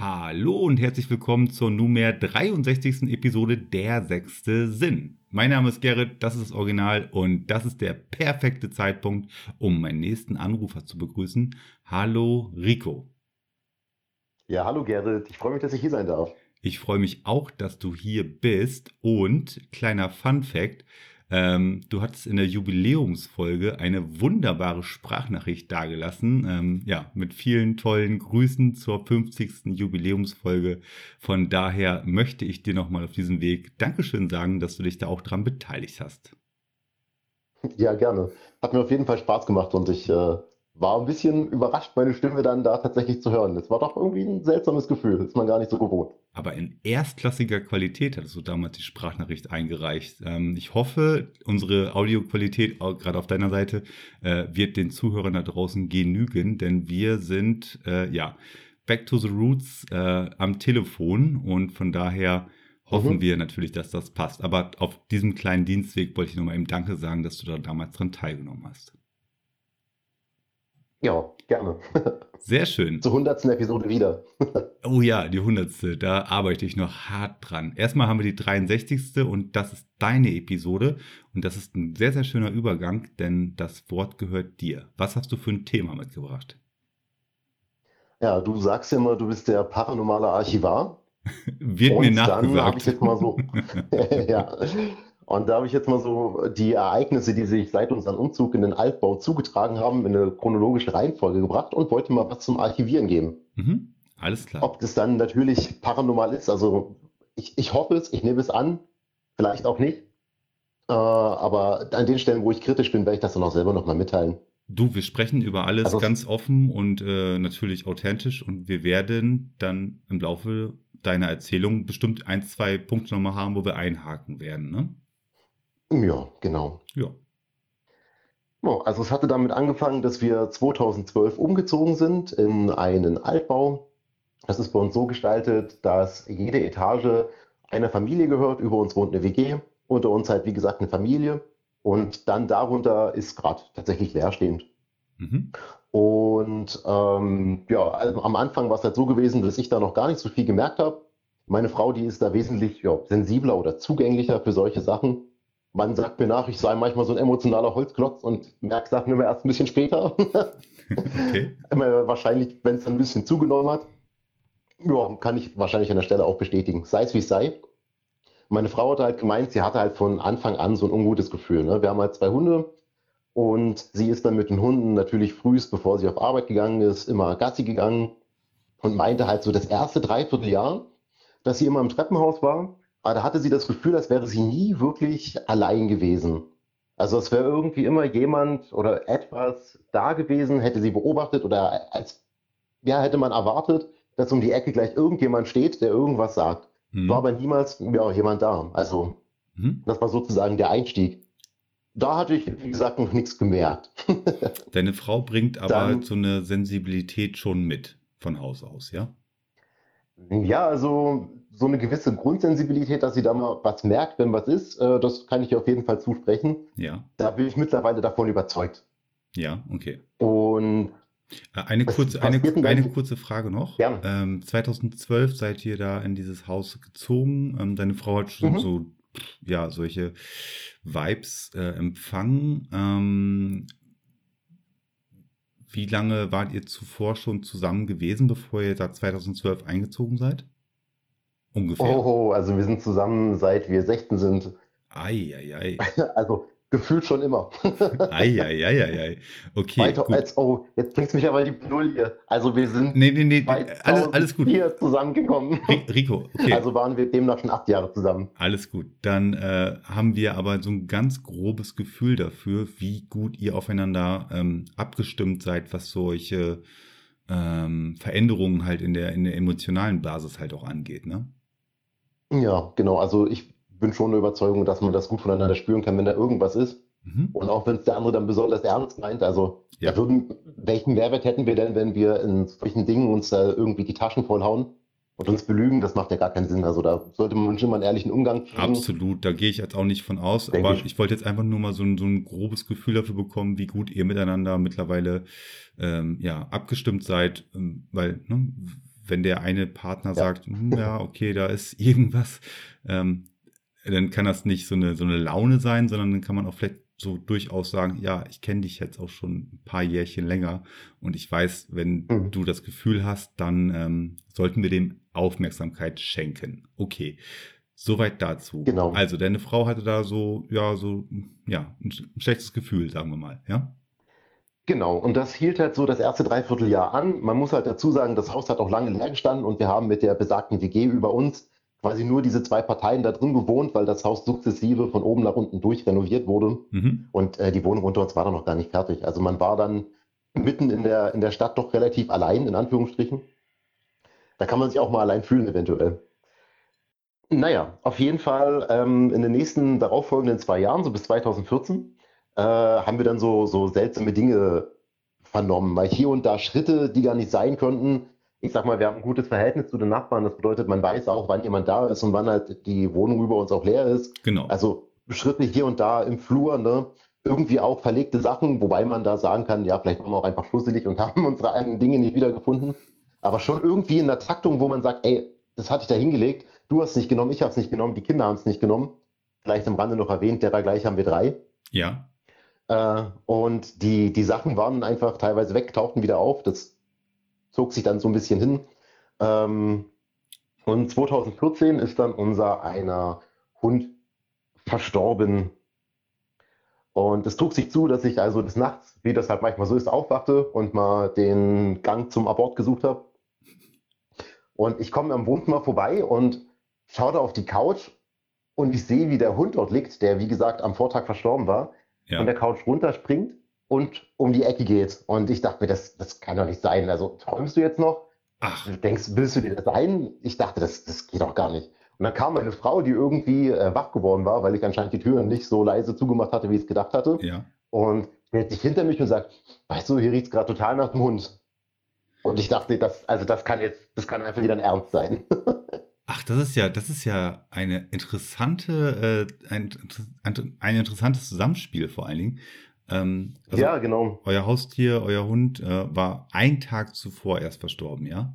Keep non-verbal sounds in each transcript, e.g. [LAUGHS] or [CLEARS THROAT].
Hallo und herzlich willkommen zur nunmehr 63. Episode Der sechste Sinn. Mein Name ist Gerrit, das ist das Original und das ist der perfekte Zeitpunkt, um meinen nächsten Anrufer zu begrüßen. Hallo Rico. Ja, hallo Gerrit, ich freue mich, dass ich hier sein darf. Ich freue mich auch, dass du hier bist und kleiner Fun fact, ähm, du hattest in der Jubiläumsfolge eine wunderbare Sprachnachricht dargelassen. Ähm, ja, mit vielen tollen Grüßen zur 50. Jubiläumsfolge. Von daher möchte ich dir nochmal auf diesem Weg Dankeschön sagen, dass du dich da auch dran beteiligt hast. Ja, gerne. Hat mir auf jeden Fall Spaß gemacht und ich äh, war ein bisschen überrascht, meine Stimme dann da tatsächlich zu hören. Es war doch irgendwie ein seltsames Gefühl, das ist man gar nicht so gewohnt. Aber in erstklassiger Qualität hattest du damals die Sprachnachricht eingereicht. Ähm, ich hoffe, unsere Audioqualität, gerade auf deiner Seite, äh, wird den Zuhörern da draußen genügen, denn wir sind, äh, ja, back to the roots äh, am Telefon und von daher hoffen mhm. wir natürlich, dass das passt. Aber auf diesem kleinen Dienstweg wollte ich nochmal eben Danke sagen, dass du da damals dran teilgenommen hast. Ja, gerne. Sehr schön. Zur hundertsten Episode wieder. oh ja, die hundertste. Da arbeite ich noch hart dran. Erstmal haben wir die 63. und das ist deine Episode. Und das ist ein sehr, sehr schöner Übergang, denn das Wort gehört dir. Was hast du für ein Thema mitgebracht? Ja, du sagst ja immer, du bist der paranormale Archivar. [LAUGHS] Wird und mir nachgesagt. Dann habe ich jetzt mal so. [LAUGHS] [LAUGHS] ja. Und da habe ich jetzt mal so die Ereignisse, die sich seit unserem Umzug in den Altbau zugetragen haben, in eine chronologische Reihenfolge gebracht und wollte mal was zum Archivieren geben. Mhm. Alles klar. Ob das dann natürlich paranormal ist, also ich, ich hoffe es, ich nehme es an, vielleicht auch nicht. Äh, aber an den Stellen, wo ich kritisch bin, werde ich das dann auch selber nochmal mitteilen. Du, wir sprechen über alles also, ganz offen und äh, natürlich authentisch und wir werden dann im Laufe deiner Erzählung bestimmt ein, zwei Punkte nochmal haben, wo wir einhaken werden, ne? Ja, genau. Ja. Also es hatte damit angefangen, dass wir 2012 umgezogen sind in einen Altbau. Das ist bei uns so gestaltet, dass jede Etage einer Familie gehört. Über uns wohnt eine WG, unter uns halt wie gesagt eine Familie. Und dann darunter ist gerade tatsächlich leerstehend. Mhm. Und ähm, ja, also am Anfang war es halt so gewesen, dass ich da noch gar nicht so viel gemerkt habe. Meine Frau, die ist da wesentlich ja, sensibler oder zugänglicher für solche Sachen. Man sagt mir nach, ich sei manchmal so ein emotionaler Holzklotz und merke Sachen immer erst ein bisschen später. [LAUGHS] okay. wahrscheinlich, wenn es ein bisschen zugenommen hat. Ja, kann ich wahrscheinlich an der Stelle auch bestätigen. Sei es wie es sei. Meine Frau hat halt gemeint, sie hatte halt von Anfang an so ein ungutes Gefühl. Ne? Wir haben halt zwei Hunde und sie ist dann mit den Hunden natürlich frühest, bevor sie auf Arbeit gegangen ist, immer Gassi gegangen und meinte halt so das erste Dreivierteljahr, dass sie immer im Treppenhaus war, aber da hatte sie das Gefühl, als wäre sie nie wirklich allein gewesen. Also es wäre irgendwie immer jemand oder etwas da gewesen, hätte sie beobachtet oder als ja, hätte man erwartet, dass um die Ecke gleich irgendjemand steht, der irgendwas sagt. Mhm. War aber niemals ja, jemand da. Also mhm. das war sozusagen der Einstieg. Da hatte ich, wie gesagt, noch nichts gemerkt. [LAUGHS] Deine Frau bringt aber Dann, so eine Sensibilität schon mit von Haus aus, ja? Ja, also so eine gewisse Grundsensibilität, dass sie da mal was merkt, wenn was ist, äh, das kann ich ihr auf jeden Fall zusprechen. Ja. Da bin ich mittlerweile davon überzeugt. Ja, okay. Und äh, eine kurze, eine, eine kurze Frage noch. Ja. Ähm, 2012 seid ihr da in dieses Haus gezogen. Ähm, deine Frau hat schon mhm. so, ja, solche Vibes äh, empfangen. Ähm, wie lange wart ihr zuvor schon zusammen gewesen, bevor ihr da 2012 eingezogen seid? Ungefähr. Oh, also wir sind zusammen seit wir 16 sind. Eieiei. [LAUGHS] Also gefühlt schon immer. [LAUGHS] Eieiei. Okay. Weiter gut. als, oh, jetzt bringst du mich aber in die Bredouille. Also wir sind nee, nee, nee, alles, alles gut. hier zusammengekommen. Rico, okay. Also waren wir demnach schon acht Jahre zusammen. Alles gut. Dann äh, haben wir aber so ein ganz grobes Gefühl dafür, wie gut ihr aufeinander ähm, abgestimmt seid, was solche ähm, Veränderungen halt in der, in der emotionalen Basis halt auch angeht, ne? Ja, genau. Also ich bin schon der Überzeugung, dass man das gut voneinander spüren kann, wenn da irgendwas ist. Mhm. Und auch wenn es der andere dann besonders ernst meint, also ja. würden, welchen Mehrwert hätten wir denn, wenn wir in solchen Dingen uns äh, irgendwie die Taschen vollhauen und uns belügen? Das macht ja gar keinen Sinn. Also da sollte man schon mal einen ehrlichen Umgang kriegen. Absolut, da gehe ich jetzt auch nicht von aus. Denk aber ich. ich. wollte jetzt einfach nur mal so ein, so ein grobes Gefühl dafür bekommen, wie gut ihr miteinander mittlerweile ähm, ja, abgestimmt seid, ähm, weil ne, wenn der eine Partner ja. sagt, hm, ja, okay, da ist [LAUGHS] irgendwas, ähm, dann kann das nicht so eine, so eine Laune sein, sondern dann kann man auch vielleicht so durchaus sagen, ja, ich kenne dich jetzt auch schon ein paar Jährchen länger und ich weiß, wenn mhm. du das Gefühl hast, dann ähm, sollten wir dem Aufmerksamkeit schenken. Okay. Soweit dazu. Genau. Also, deine Frau hatte da so, ja, so, ja, ein schlechtes Gefühl, sagen wir mal, ja? Genau, und das hielt halt so das erste Dreivierteljahr an. Man muss halt dazu sagen, das Haus hat auch lange leer gestanden und wir haben mit der besagten WG über uns quasi nur diese zwei Parteien da drin gewohnt, weil das Haus sukzessive von oben nach unten durch renoviert wurde. Mhm. Und äh, die Wohnung unter uns war dann noch gar nicht fertig. Also man war dann mitten in der, in der Stadt doch relativ allein, in Anführungsstrichen. Da kann man sich auch mal allein fühlen, eventuell. Naja, auf jeden Fall ähm, in den nächsten darauffolgenden zwei Jahren, so bis 2014, äh, haben wir dann so, so seltsame Dinge vernommen, weil hier und da Schritte, die gar nicht sein könnten, ich sag mal, wir haben ein gutes Verhältnis zu den Nachbarn. Das bedeutet, man weiß auch, wann jemand da ist und wann halt die Wohnung über uns auch leer ist. Genau. Also Schritte hier und da im Flur, ne? Irgendwie auch verlegte Sachen, wobei man da sagen kann, ja, vielleicht waren wir auch einfach schlusselig und [LAUGHS] haben unsere eigenen Dinge nicht wiedergefunden. Aber schon irgendwie in der Taktung, wo man sagt, ey, das hatte ich da hingelegt, du hast es nicht genommen, ich habe es nicht genommen, die Kinder haben es nicht genommen. Vielleicht am Rande noch erwähnt, derer gleich haben wir drei. Ja. Äh, und die, die Sachen waren einfach teilweise weg, tauchten wieder auf. Das zog sich dann so ein bisschen hin. Ähm, und 2014 ist dann unser einer Hund verstorben. Und es trug sich zu, dass ich also des Nachts, wie das halt manchmal so ist, aufwachte und mal den Gang zum Abort gesucht habe. Und ich komme am Wohnzimmer vorbei und schaue da auf die Couch und ich sehe, wie der Hund dort liegt, der wie gesagt am Vortag verstorben war, ja. von der Couch runterspringt und um die Ecke geht. Und ich dachte mir, das, das kann doch nicht sein. Also träumst du jetzt noch? Ach. Du denkst, willst du dir das ein? Ich dachte, das, das geht doch gar nicht. Und dann kam eine Frau, die irgendwie äh, wach geworden war, weil ich anscheinend die Tür nicht so leise zugemacht hatte, wie ich es gedacht hatte. Ja. Und stellt sich hinter mich und sagt, weißt du, hier riecht es gerade total nach dem Hund. Und ich dachte, das, also das kann jetzt, das kann einfach wieder ein Ernst sein. [LAUGHS] Ach, das ist ja, das ist ja eine interessante, äh, ein, ein, interessantes Zusammenspiel vor allen Dingen, ähm, also ja, genau. Euer Haustier, euer Hund äh, war ein Tag zuvor erst verstorben, ja?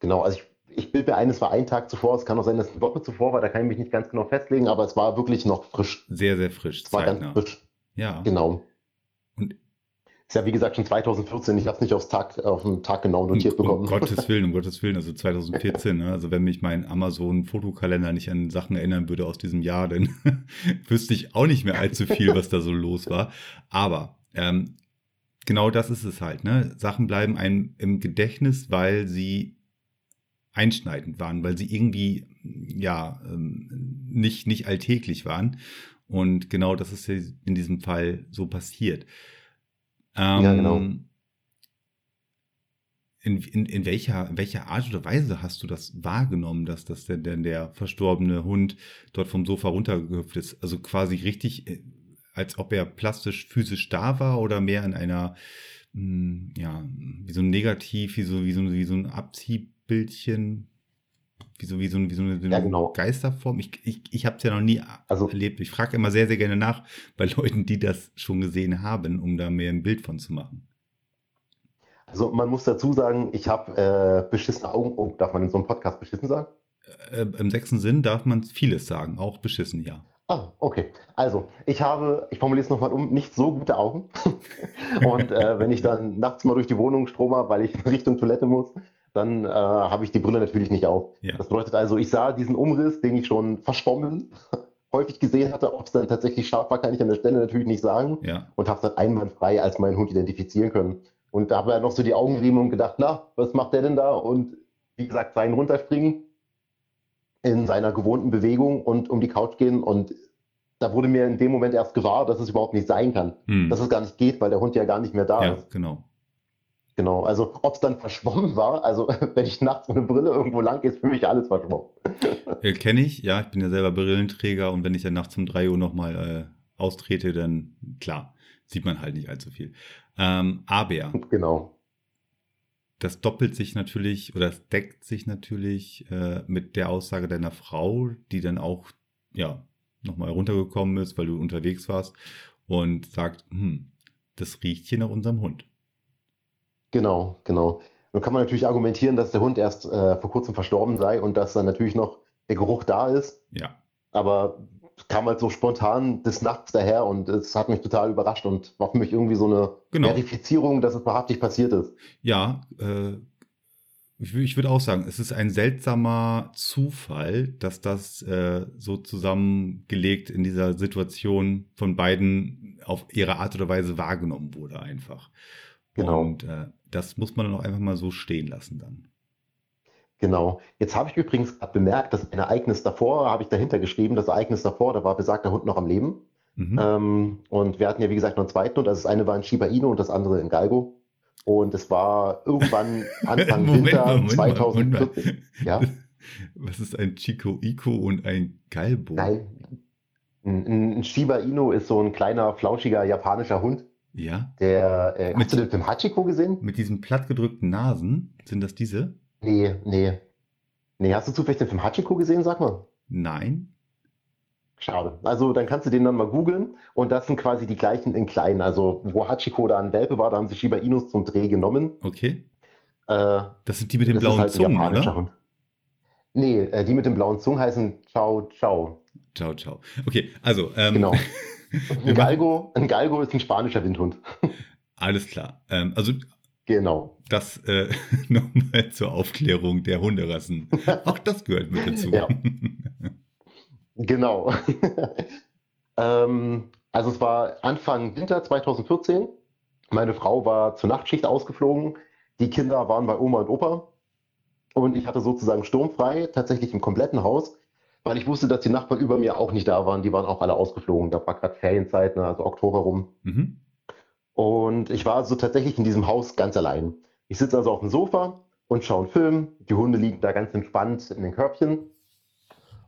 Genau, also ich, ich bilde mir ein, es war ein Tag zuvor. Es kann auch sein, dass es eine Woche zuvor war, da kann ich mich nicht ganz genau festlegen, aber es war wirklich noch frisch. Sehr, sehr frisch. Es war ganz frisch. Ja. Genau. Ist ja wie gesagt schon 2014, ich habe es nicht aufs Tag, auf den Tag genau notiert um, bekommen. Um Gottes [LAUGHS] Willen, um Gottes Willen, also 2014, ne? also wenn mich mein Amazon-Fotokalender nicht an Sachen erinnern würde aus diesem Jahr, dann [LAUGHS] wüsste ich auch nicht mehr allzu viel, was da so los war. Aber ähm, genau das ist es halt, ne? Sachen bleiben einem im Gedächtnis, weil sie einschneidend waren, weil sie irgendwie ja ähm, nicht, nicht alltäglich waren. Und genau das ist in diesem Fall so passiert. Ähm, ja, genau. In, in, in, welcher, welcher Art oder Weise hast du das wahrgenommen, dass das denn, denn der verstorbene Hund dort vom Sofa runtergehüpft ist? Also quasi richtig, äh, als ob er plastisch physisch da war oder mehr in einer, mh, hm, ja, wie so ein Negativ, wie so, wie so, wie so ein Abziehbildchen, wie so, wie so, wie so eine, ja, genau. Geisterform. Ich, ich, ich habe es ja noch nie also, erlebt. Ich frage immer sehr, sehr gerne nach bei Leuten, die das schon gesehen haben, um da mehr ein Bild von zu machen. Also man muss dazu sagen, ich habe äh, beschissene Augen. Oh, darf man in so einem Podcast beschissen sagen? Äh, Im sechsten Sinn darf man vieles sagen, auch beschissen, ja. Ah, okay. Also, ich habe, ich formuliere es nochmal um, nicht so gute Augen. [LAUGHS] Und äh, wenn ich dann nachts mal durch die Wohnung strome, weil ich [LAUGHS] Richtung Toilette muss, dann äh, habe ich die Brille natürlich nicht auf. Ja. Das bedeutet also, ich sah diesen Umriss, den ich schon verschwommen [LAUGHS] häufig gesehen hatte. Ob es dann tatsächlich scharf war, kann ich an der Stelle natürlich nicht sagen. Ja. Und habe es dann einwandfrei als meinen Hund identifizieren können. Und da habe ich noch so die Augen gerieben und gedacht, na, was macht der denn da? Und wie gesagt, sein runterspringen in seiner gewohnten Bewegung und um die Couch gehen. Und da wurde mir in dem Moment erst gewahr, dass es überhaupt nicht sein kann. Hm. Dass es gar nicht geht, weil der Hund ja gar nicht mehr da ja, ist. Genau. Genau, also ob es dann verschwommen war, also [LAUGHS] wenn ich nachts ohne Brille irgendwo lang gehe, ist für mich alles verschwommen. [LAUGHS] Äh, Kenne ich, ja, ich bin ja selber Brillenträger und wenn ich dann nachts um 3 Uhr nochmal austrete, dann klar, sieht man halt nicht allzu viel. Ähm, aber Genau. das doppelt sich natürlich oder es deckt sich natürlich äh, mit der Aussage deiner Frau, die dann auch ja nochmal runtergekommen ist, weil du unterwegs warst und sagt, hm, das riecht hier nach unserem Hund. Genau, genau. Nun kann man natürlich argumentieren, dass der Hund erst äh, vor kurzem verstorben sei und dass dann natürlich noch der Geruch da ist. Ja, Aber es kam halt so spontan des Nachts daher und es hat mich total überrascht und war für mich irgendwie so eine Genau. Verifizierung, dass es wahrhaftig passiert ist. ja, äh, ich, ich würde auch sagen, es ist ein seltsamer Zufall, dass das äh, so zusammengelegt in dieser Situation von beiden auf ihre Art oder Weise wahrgenommen wurde einfach. Genau. Und äh, das muss man dann auch einfach mal so stehen lassen dann. Genau. Jetzt habe ich übrigens bemerkt, das ein Ereignis davor, habe ich dahinter geschrieben, das Ereignis davor, da war besagter Hund noch am Leben. Mhm. Ähm, und wir hatten ja, wie gesagt, noch einen zweiten Hund. Also das eine war ein Shiba Inu und das andere ein Galgo. Und es war irgendwann [LAUGHS] Anfang Moment Winter Moment mal, Moment mal. 2014. Ja, [LAUGHS] Was ist ein Chico Iko und ein Galbo? nein. Ein, ein Shiba Inu ist so ein kleiner, flauschiger japanischer Hund. Ja. Der, äh, Mit- hast du den Film Hachiko gesehen? Mit diesen plattgedrückten Nasen, sind das diese? Nee, nee. Nee, hast du zufällig den Film Hachiko gesehen, sag mal? Nein. Schade. Also dann kannst du den dann mal googeln und das sind quasi die gleichen in klein. Also wo Hachiko da ein Welpe war, da haben sie Shiba Inus zum Dreh genommen. Okay. Äh, Das sind die mit den blauen halt Zungen, oder? Hund. Nee, äh, die mit den blauen Zungen heißen Ciao Ciao. Ciao, ciao. Okay, also, ähm, Genau. [LAUGHS] Ein Galgo, ein Galgo ist ein spanischer Windhund. [LAUGHS] alles klar. Ähm, also, Genau. das äh, [LAUGHS] nochmal zur Aufklärung der Hunderassen. [LAUGHS] Auch das gehört mit dazu. Ja. Genau. ähm, also es war Anfang Winter 2014. Meine Frau war zur Nachtschicht ausgeflogen. Die Kinder waren bei Oma und Opa. Und ich hatte sozusagen sturmfrei, tatsächlich im kompletten Haus, weil ich wusste, dass die Nachbarn über mir auch nicht da waren. Die waren auch alle ausgeflogen. Da war gerade Ferienzeit, ne, also Oktober rum. Mhm. Und ich war so tatsächlich in diesem Haus ganz allein. Ich sitze also auf dem Sofa und schaue einen Film. Die Hunde liegen da ganz entspannt in den Körbchen.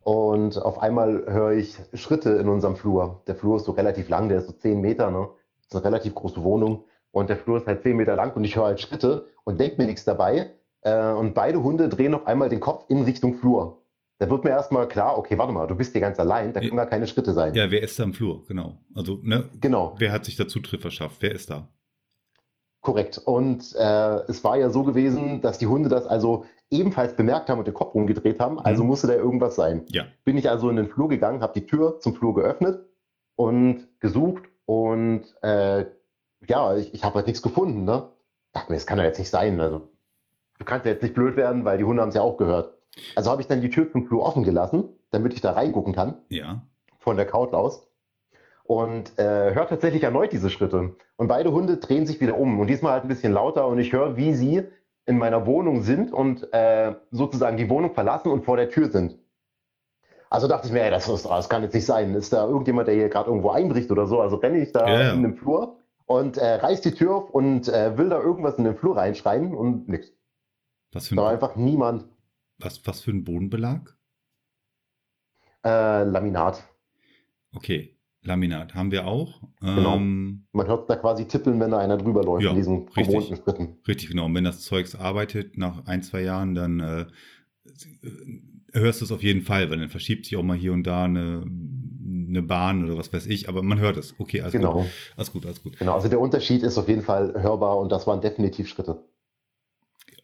Und auf einmal höre ich Schritte in unserem Flur. Der Flur ist so relativ lang, der ist so 10 Meter, ne? Das ist eine relativ große Wohnung. Und der Flur ist halt 10 Meter lang und ich höre halt Schritte und denke mir nichts dabei. Äh, und beide Hunde drehen auf einmal den Kopf in Richtung Flur. Da wird mir erstmal klar, okay, warte mal, du bist hier ganz allein, da können gar keine Schritte sein. Ja, wer ist da im Flur? Genau. Also, ne, Genau. wer hat sich da Zutritt verschafft? Wer ist da? Korrekt. Und äh, es war ja so gewesen, dass die Hunde das also ebenfalls bemerkt haben und den Kopf umgedreht haben. Also Mhm. musste da irgendwas sein. Ja. Bin ich also in den Flur gegangen, habe die Tür zum Flur geöffnet und gesucht und äh, ja, ich, ich habe halt nichts gefunden. Ne? Dachte mir, das kann ja jetzt nicht sein. Also du kannst ja jetzt nicht blöd werden, weil die Hunde haben es ja auch gehört. Also habe ich dann die Tür zum Flur offen gelassen, damit ich da reingucken kann Ja. von der Couch aus und äh, höre tatsächlich erneut diese Schritte. Und beide Hunde drehen sich wieder um und diesmal halt ein bisschen lauter und ich höre, wie sie in meiner Wohnung sind und äh, sozusagen die Wohnung verlassen und vor der Tür sind. Also dachte ich mir, ey, das, ist, das kann jetzt nicht sein. Ist da irgendjemand, der hier gerade irgendwo einbricht oder so? Also renne ich da ja. in den Flur und äh, reiß die Tür auf und äh, will da irgendwas in den Flur reinschreien und nix. Was für Da war ein, einfach niemand. Was, was für ein Bodenbelag? Äh, Laminat. Okay, Laminat haben wir auch. Genau. Ähm, Man hört da quasi tippeln, wenn da einer drüber läuft Ja, in diesen gewohnten Schritten. Richtig, genau. Und wenn das Zeugs arbeitet nach ein, zwei Jahren, dann äh, äh, hörst du es auf jeden Fall, weil dann verschiebt sich auch mal hier und da eine, eine Bahn oder was weiß ich, aber man hört es. Okay, alles Genau. gut. Alles gut, alles gut. Genau, also der Unterschied ist auf jeden Fall hörbar und das waren definitiv Schritte.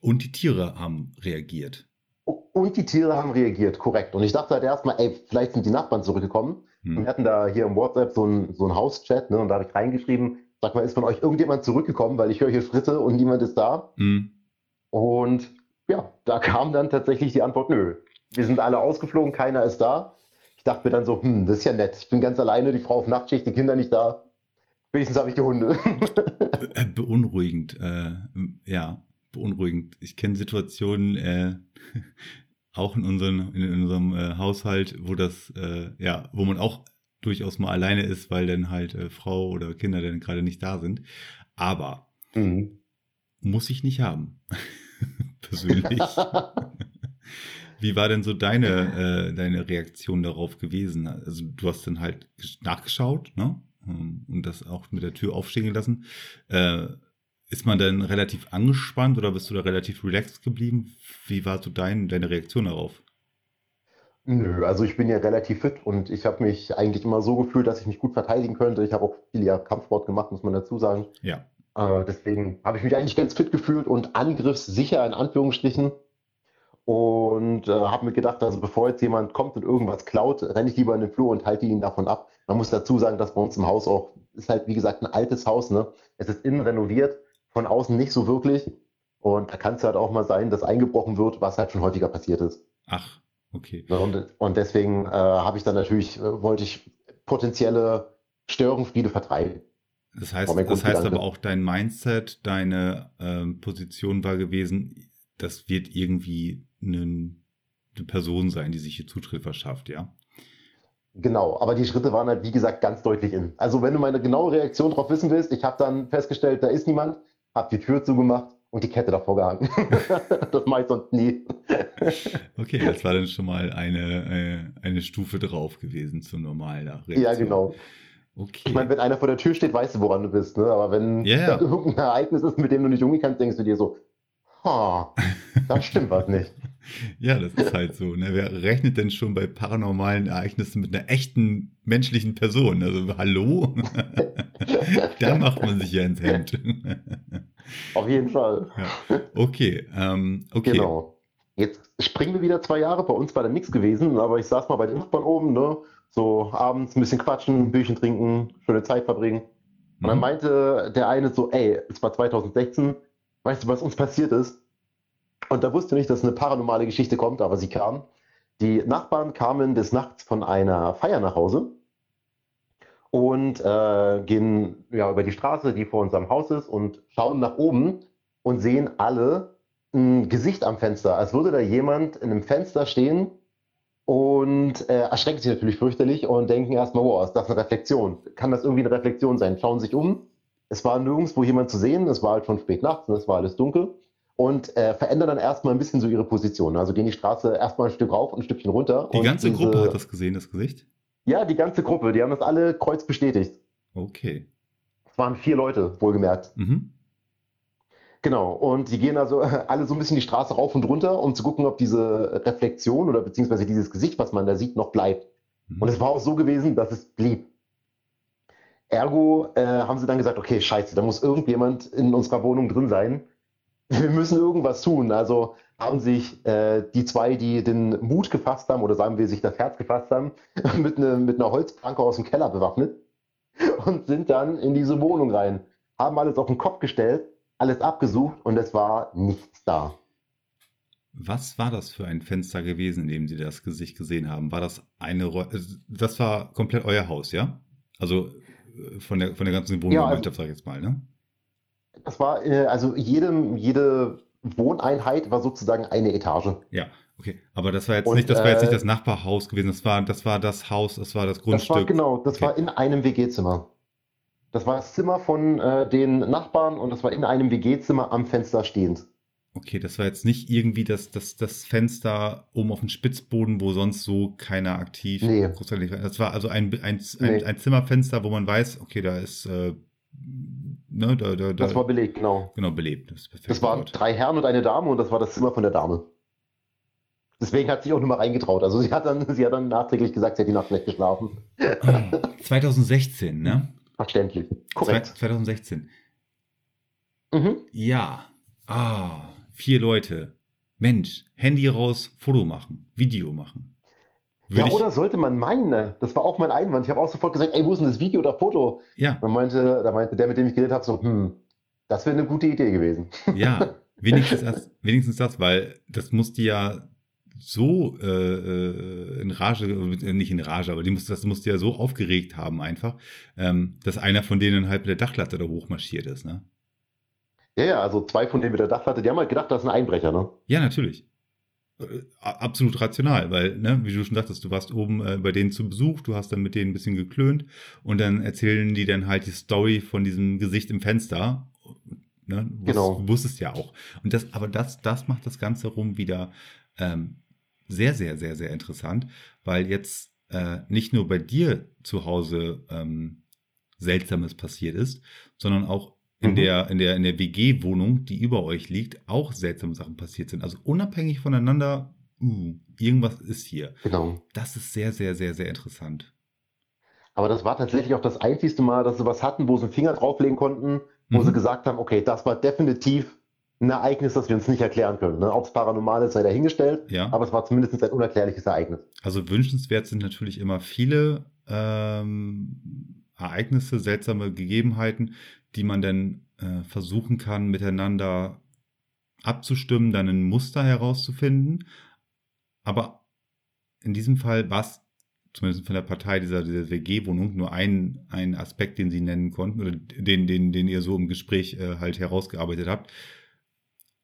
Und die Tiere haben reagiert. Und die Tiere haben reagiert, korrekt. Und ich dachte halt erstmal, ey, vielleicht sind die Nachbarn zurückgekommen. Hm. Wir hatten da hier im WhatsApp so ein, so Hauschat, ne, und da habe ich reingeschrieben, sag mal, ist von euch irgendjemand zurückgekommen, weil ich höre hier Schritte und niemand ist da. Hm. Und ja, da kam dann tatsächlich die Antwort, nö. Wir sind alle ausgeflogen, keiner ist da. Ich dachte mir dann so, hm, das ist ja nett. Ich bin ganz alleine, die Frau auf Nachtschicht, die Kinder nicht da. Wenigstens habe ich die Hunde. [LAUGHS] Äh, Beunruhigend, äh, ja, beunruhigend. Ich kenne Situationen, äh, [LAUGHS] auch in, unseren, in unserem äh, Haushalt, wo das, äh, ja, wo man auch durchaus mal alleine ist, weil dann halt äh, Frau oder Kinder dann gerade nicht da sind. Aber Mhm. muss ich nicht haben. [LAUGHS] Persönlich. [LAUGHS] Wie war denn so deine, äh, deine Reaktion darauf gewesen? Also du hast dann halt nachgeschaut, ne? Ähm, und das auch mit der Tür aufstehen gelassen. Ist man dann relativ angespannt oder bist du da relativ relaxed geblieben? Wie war so dein, deine Reaktion darauf? Nö, also ich bin ja relativ fit und ich habe mich eigentlich immer so gefühlt, dass ich mich gut verteidigen könnte. Ich habe auch viel ja Kampfsport gemacht, muss man dazu sagen. Ja. Äh, deswegen habe ich mich eigentlich ganz fit gefühlt und angriffssicher in Anführungsstrichen. Und äh, habe mir gedacht, also bevor jetzt jemand kommt und irgendwas klaut, renne ich lieber in den Flur und halte ihn davon ab. Man muss dazu sagen, dass bei uns im Haus auch, ist halt wie gesagt ein altes Haus, ne? Es ist innen renoviert, von außen nicht so wirklich. Und da kann es halt auch mal sein, dass eingebrochen wird, was halt schon häufiger passiert ist. Ach, okay. Und, und deswegen äh, habe ich dann natürlich, äh, wollte ich potenzielle Störenfriede vertreiben. Das heißt, das heißt aber auch dein Mindset, deine ähm, Position war gewesen, das wird irgendwie eine, eine Person sein, die sich hier Zutritt verschafft, ja? Genau, aber die Schritte waren halt, wie gesagt, ganz deutlich in. Also wenn du meine genaue Reaktion darauf wissen willst, ich habe dann festgestellt, da ist niemand, habe die Tür zugemacht und die Kette davor gehangen. [LAUGHS] das mache ich sonst nie. okay, das war dann schon mal eine, äh, eine Stufe drauf gewesen zur normalen Reaktion. Ja, genau. Okay. Ich meine, wenn einer vor der Tür steht, weißt du, woran du bist. Ne? Aber wenn yeah. [LAUGHS] irgendein Ereignis ist, mit dem du nicht umgehen kannst, denkst du dir so, ha, da stimmt was nicht. [LAUGHS] Ja, das ist halt so. Ne? Wer rechnet denn schon bei paranormalen Ereignissen mit einer echten menschlichen Person? Also, hallo? [LAUGHS] da macht man sich ja ins Hemd. [LAUGHS] Auf jeden Fall. Ja. Okay, ähm, okay. Genau. Jetzt springen wir wieder zwei Jahre. Bei uns war da nichts gewesen, aber ich saß mal bei den Nachbarn oben, ne? So abends ein bisschen quatschen, ein Bierchen trinken, schöne Zeit verbringen. Und dann mhm. meinte der eine so, ey, es war 2016, weißt du, was uns passiert ist? Und da wusste nicht, dass eine paranormale Geschichte kommt, aber sie kam. Die Nachbarn kamen des Nachts von einer Feier nach Hause und äh, gehen ja, über die Straße, die vor unserem Haus ist, und schauen nach oben und sehen alle ein Gesicht am Fenster, als würde da jemand in einem Fenster stehen und äh, erschrecken sich natürlich fürchterlich und denken erstmal, wow, ist das eine Reflexion? Kann das irgendwie eine Reflexion sein? Schauen sich um. Es war nirgendwo jemand zu sehen, es war halt schon spät nachts und es war alles dunkel und äh, verändern dann erstmal ein bisschen so ihre Position. Also gehen die Straße erstmal ein Stück rauf und ein Stückchen runter. Die ganze diese, Gruppe hat das gesehen, das Gesicht? Ja, die ganze Gruppe. Die haben das alle kreuz bestätigt. Okay. Es waren vier Leute, wohlgemerkt. Mhm. Genau, und die gehen also [LAUGHS] alle so ein bisschen die Straße rauf und runter, um zu gucken, ob diese Reflexion oder beziehungsweise dieses Gesicht, was man da sieht, noch bleibt. Mhm. Und es war auch so gewesen, dass es blieb. Ergo äh, haben sie dann gesagt, okay, scheiße, da muss irgendjemand in unserer Wohnung drin sein, wir müssen irgendwas tun. Also haben sich äh, die zwei, die den Mut gefasst haben, oder sagen wir, sich das Herz gefasst haben, [LAUGHS] mit, ne, mit einer Holzplanke aus dem Keller bewaffnet [LAUGHS] und sind dann in diese Wohnung rein, haben alles auf den Kopf gestellt, alles abgesucht und es war nichts da. Was war das für ein Fenster gewesen, in dem Sie das Gesicht gesehen haben? War das eine, das war komplett euer Haus, ja? Also äh, von der, von der ganzen Wohngemeinschaft, ja, also, sag ich jetzt mal, ne? Das war, äh, also jedem, jede Wohneinheit war sozusagen eine Etage. Ja, okay. Aber das war jetzt Und, nicht, das war jetzt nicht äh, das Nachbarhaus gewesen, das war, das war das Haus, das war das Grundstück. Das war, genau, das okay. war in einem WG-Zimmer. Das war das Zimmer von äh, den Nachbarn und das war in einem WG-Zimmer am Fenster stehend. Okay, das war jetzt nicht irgendwie das, das, das Fenster oben auf dem Spitzboden, wo sonst so keiner aktiv nee. Das war also ein, ein, ein, nee. ein, Zimmerfenster, wo man weiß, okay, da ist äh, Ne, da, da, da, das war belegt, genau. Genau, belebt. Das, das waren drei Herren und eine Dame und das war das Zimmer von der Dame. Deswegen hat sie auch nur mal reingetraut. Also sie hat dann, [LAUGHS] sie hat dann nachträglich gesagt, sie hat die Nacht nicht geschlafen. 2016, ne? Verständlich. Korrekt. 2016. Mhm. Ja. Ah, vier Leute. Mensch, Handy raus, Foto machen, Video machen. Ja, oder sollte man meinen, ne? das war auch mein Einwand. Ich habe auch sofort gesagt, ey, wo ist denn das Video oder Foto? Ja. Dann meinte, da meinte der, mit dem ich geredet habe, so, hm, das wäre eine gute Idee gewesen. Ja, [LAUGHS] wenigstens das, wenigstens das, weil das musste ja so äh, äh in Rage, äh, nicht in Rage, aber die musste, das musste ja so aufgeregt haben einfach, ähm, dass einer von denen halt mit der Dachlatte da hochmarschiert ist, ne? Ja, ja, also zwei von denen mit der Dachlatte, die haben halt gedacht, das ist ein Einbrecher, ne? Ja, natürlich. Äh, absolut rational, weil, ne, wie du schon sagtest, du warst oben äh, bei denen zu Besuch, du hast dann mit denen ein bisschen geklönt und dann erzählen die dann halt die Story von diesem Gesicht im Fenster. Ne? Du, genau. du wusstest ja auch. Und das, aber das, das macht das Ganze rum wieder ähm, sehr, sehr, sehr, sehr interessant, weil jetzt äh, nicht nur bei dir zu Hause ähm, Seltsames passiert ist, sondern auch in Mhm. der, in der, in der WG-Wohnung, die über euch liegt, auch seltsame Sachen passiert sind. Also unabhängig voneinander, uh, irgendwas ist hier. Genau. Das ist sehr, sehr, sehr, sehr interessant. Aber das war tatsächlich auch das einzigste Mal, dass sie was hatten, wo sie einen Finger drauflegen konnten, wo Mhm. sie gesagt haben, okay, das war definitiv ein Ereignis, das wir uns nicht erklären können. Ne? Ob es paranormal ist, sei dahingestellt, Ja. aber es war zumindest ein unerklärliches Ereignis. Also wünschenswert sind natürlich immer viele ähm, Ereignisse, seltsame Gegebenheiten, die man dann äh, versuchen kann, miteinander abzustimmen, dann ein Muster herauszufinden. Aber in diesem Fall war es zumindest von der Partei dieser, dieser WG-Wohnung nur ein, ein Aspekt, den sie nennen konnten oder den, den, den ihr so im Gespräch äh, halt herausgearbeitet habt.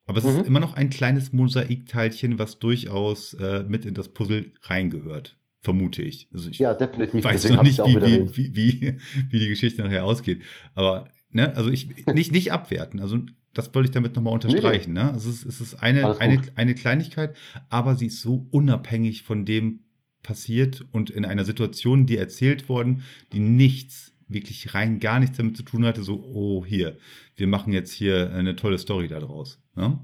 Aber es Mhm. ist immer noch ein kleines Mosaikteilchen, was durchaus äh, mit in das Puzzle reingehört, vermute ich. Also ich Ja, definitiv. weiß Deswegen noch nicht, wie, wie, wie, wie die Geschichte nachher ausgeht. Aber, ne, also ich nicht, nicht abwerten. Also das wollte ich damit nochmal unterstreichen. Ne? Also es, ist- es ist eine, eine, eine Kleinigkeit, aber sie ist so unabhängig von dem passiert und in einer Situation, die erzählt worden, die nichts, wirklich rein gar nichts damit zu tun hatte, so, oh, hier, wir machen jetzt hier eine tolle Story daraus. Ne?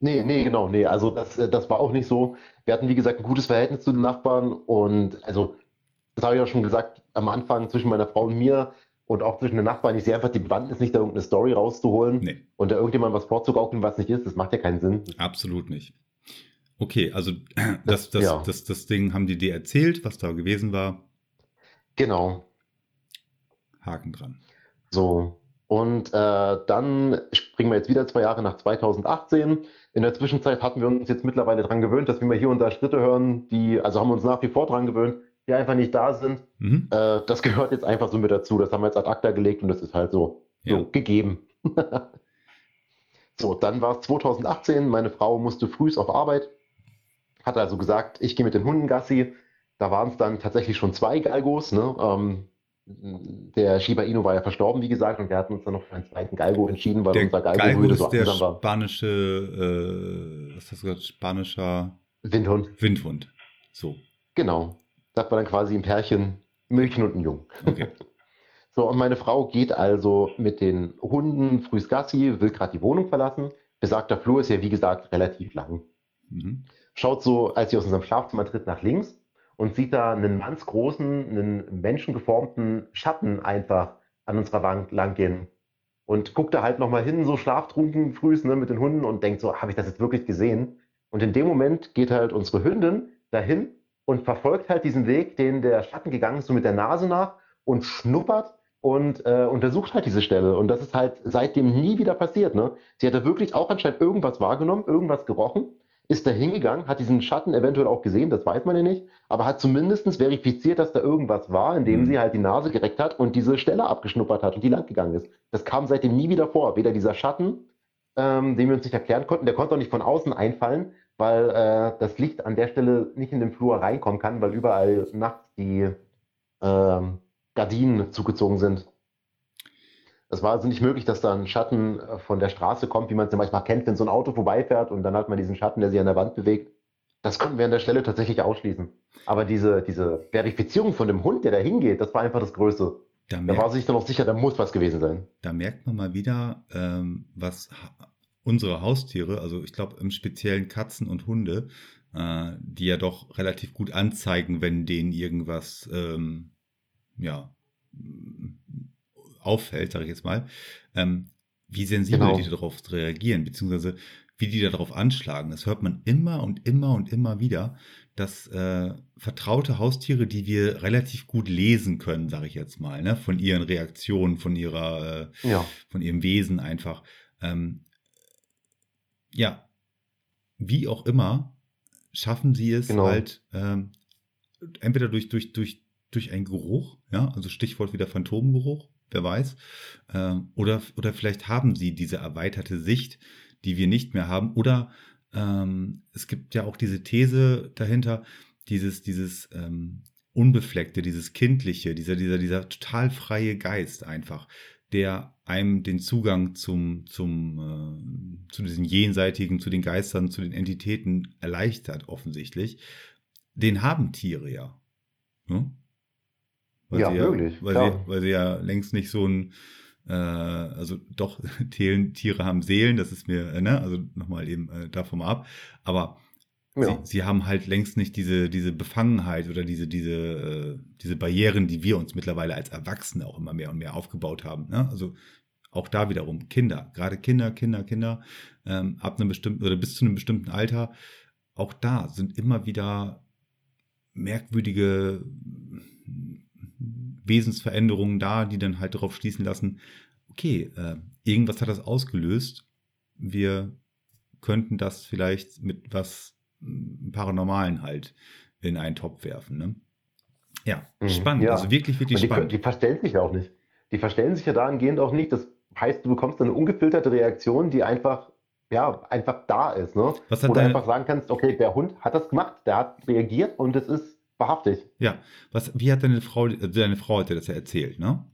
Nee, nee, genau, nee, also das, äh, das war auch nicht so. Wir hatten, wie gesagt, ein gutes Verhältnis zu den Nachbarn und also, das habe ich ja schon gesagt, am Anfang zwischen meiner Frau und mir und auch zwischen den Nachbarn, ich sehe einfach die Bewandtnis nicht, da irgendeine Story rauszuholen Nee. und da irgendjemand was vorzugaukeln, was nicht ist, das macht ja keinen Sinn. Absolut nicht. Okay, also [CLEARS THROAT] das, das, Ja. das, das Ding haben die dir erzählt, was da gewesen war. Genau, Haken dran. so. Und äh, dann springen wir jetzt wieder zwei Jahre nach 2018. In der Zwischenzeit hatten wir uns jetzt mittlerweile dran gewöhnt, dass wir mal hier und da Schritte hören, die, also haben wir uns nach wie vor dran gewöhnt, die einfach nicht da sind. Mhm. Äh, das gehört jetzt einfach so mit dazu. Das haben wir jetzt ad acta gelegt und das ist halt so, Ja. so gegeben. [LAUGHS] So, dann war es 2018. Meine Frau musste frühs auf Arbeit. Hat also gesagt, ich gehe mit den Hunden Gassi. Da waren es dann tatsächlich schon zwei Galgos. Ne? Ähm, der Shiba Inu war ja verstorben, wie gesagt, und wir hatten uns dann noch für einen zweiten Galgo entschieden, weil Der unser Galgo Galgo-Rüde ist so der war. spanische, äh, was hast du gesagt, spanischer Windhund. Windhund. So, Genau. Das war dann quasi ein Pärchen, Mädchen und ein Jung. okay. [LAUGHS] So, und meine Frau geht also mit den Hunden frühs Gassi, will gerade die Wohnung verlassen. Besagter Flur ist ja, wie gesagt, relativ lang. Mhm. Schaut so, als sie aus unserem Schlafzimmer tritt, nach links und sieht da einen mannsgroßen, einen menschengeformten Schatten einfach an unserer Wand langgehen. Und guckt da halt nochmal hin, so schlaftrunken frühs ne, mit den Hunden und denkt so, habe ich das jetzt wirklich gesehen? Und in dem Moment geht halt unsere Hündin dahin und verfolgt halt diesen Weg, den der Schatten gegangen ist, so mit der Nase nach und schnuppert und äh, untersucht halt diese Stelle. Und das ist halt seitdem nie wieder passiert. Ne? Sie hat da wirklich auch anscheinend irgendwas wahrgenommen, irgendwas gerochen, ist da hingegangen, hat diesen Schatten eventuell auch gesehen, das weiß man ja nicht, aber hat zumindest verifiziert, dass da irgendwas war, indem Mhm. sie halt die Nase gereckt hat und diese Stelle abgeschnuppert hat und die lang gegangen ist. Das kam seitdem nie wieder vor. Weder dieser Schatten, ähm, den wir uns nicht erklären konnten, der konnte auch nicht von außen einfallen, weil äh, das Licht an der Stelle nicht in den Flur reinkommen kann, weil überall nachts die ähm, Gardinen zugezogen sind. Es war also nicht möglich, dass da ein Schatten äh, von der Straße kommt, wie man es ja manchmal kennt, wenn so ein Auto vorbeifährt und dann hat man diesen Schatten, der sich an der Wand bewegt. Das konnten wir an der Stelle tatsächlich ausschließen. Aber diese, diese Verifizierung von dem Hund, der da hingeht, das war einfach das Größte. Da, Da merkt, war sich dann auch sicher, da muss was gewesen sein. da merkt man mal wieder, ähm, was unsere Haustiere, also ich glaube im speziellen Katzen und Hunde, äh, die ja doch relativ gut anzeigen, wenn denen irgendwas ähm, ja, m- auffällt, sage ich jetzt mal, ähm, wie sensibel Genau. die darauf reagieren, beziehungsweise wie die darauf anschlagen. Das hört man immer und immer und immer wieder, dass äh, vertraute Haustiere, die wir relativ gut lesen können, sage ich jetzt mal, ne, von ihren Reaktionen, von ihrer äh, Ja, von ihrem Wesen einfach. Ähm, ja, wie auch immer, schaffen sie es Genau. halt ähm, entweder durch, durch, durch, durch einen Geruch, ja, also Stichwort wieder Phantomgeruch, wer weiß, ähm, oder, oder vielleicht haben sie diese erweiterte Sicht, die wir nicht mehr haben, oder ähm, es gibt ja auch diese These dahinter, dieses, dieses ähm, Unbefleckte, dieses Kindliche, dieser, dieser, dieser total freie Geist einfach, der einem den Zugang zum, zum, äh, zu diesen Jenseitigen, zu den Geistern, zu den Entitäten erleichtert, offensichtlich, den haben Tiere ja. Ne? Weil Ja, sie ja, möglich, weil, klar. sie, weil sie ja längst nicht so ein, äh, also doch, [LAUGHS] Tieren, Tiere haben Seelen, das ist mir, äh, ne, also nochmal eben äh, davon ab, aber Ja. sie, sie haben halt längst nicht diese, diese Befangenheit oder diese, diese, äh, diese Barrieren, die wir uns mittlerweile als Erwachsene auch immer mehr und mehr aufgebaut haben. Ne? Also auch da wiederum Kinder, gerade Kinder, Kinder, Kinder, ähm, ab einem bestimmten oder bis zu einem bestimmten Alter, auch da sind immer wieder merkwürdige Wesensveränderungen da, die dann halt darauf schließen lassen, okay, äh, irgendwas hat das ausgelöst. Wir könnten das vielleicht mit was Paranormalen halt in einen Topf werfen. Ne? Ja, Mhm, spannend. ja. Also wirklich, wirklich die, spannend. die verstellen sich ja auch nicht. Die verstellen sich ja dahingehend auch nicht. Das heißt, du bekommst eine ungefilterte Reaktion, die einfach, ja, einfach da ist. Ne? Was Wo du deine, einfach sagen kannst, okay, der Hund hat das gemacht, der hat reagiert und es ist wahrhaftig. ja, was, wie hat deine Frau, deine Frau hat dir das ja erzählt, ne?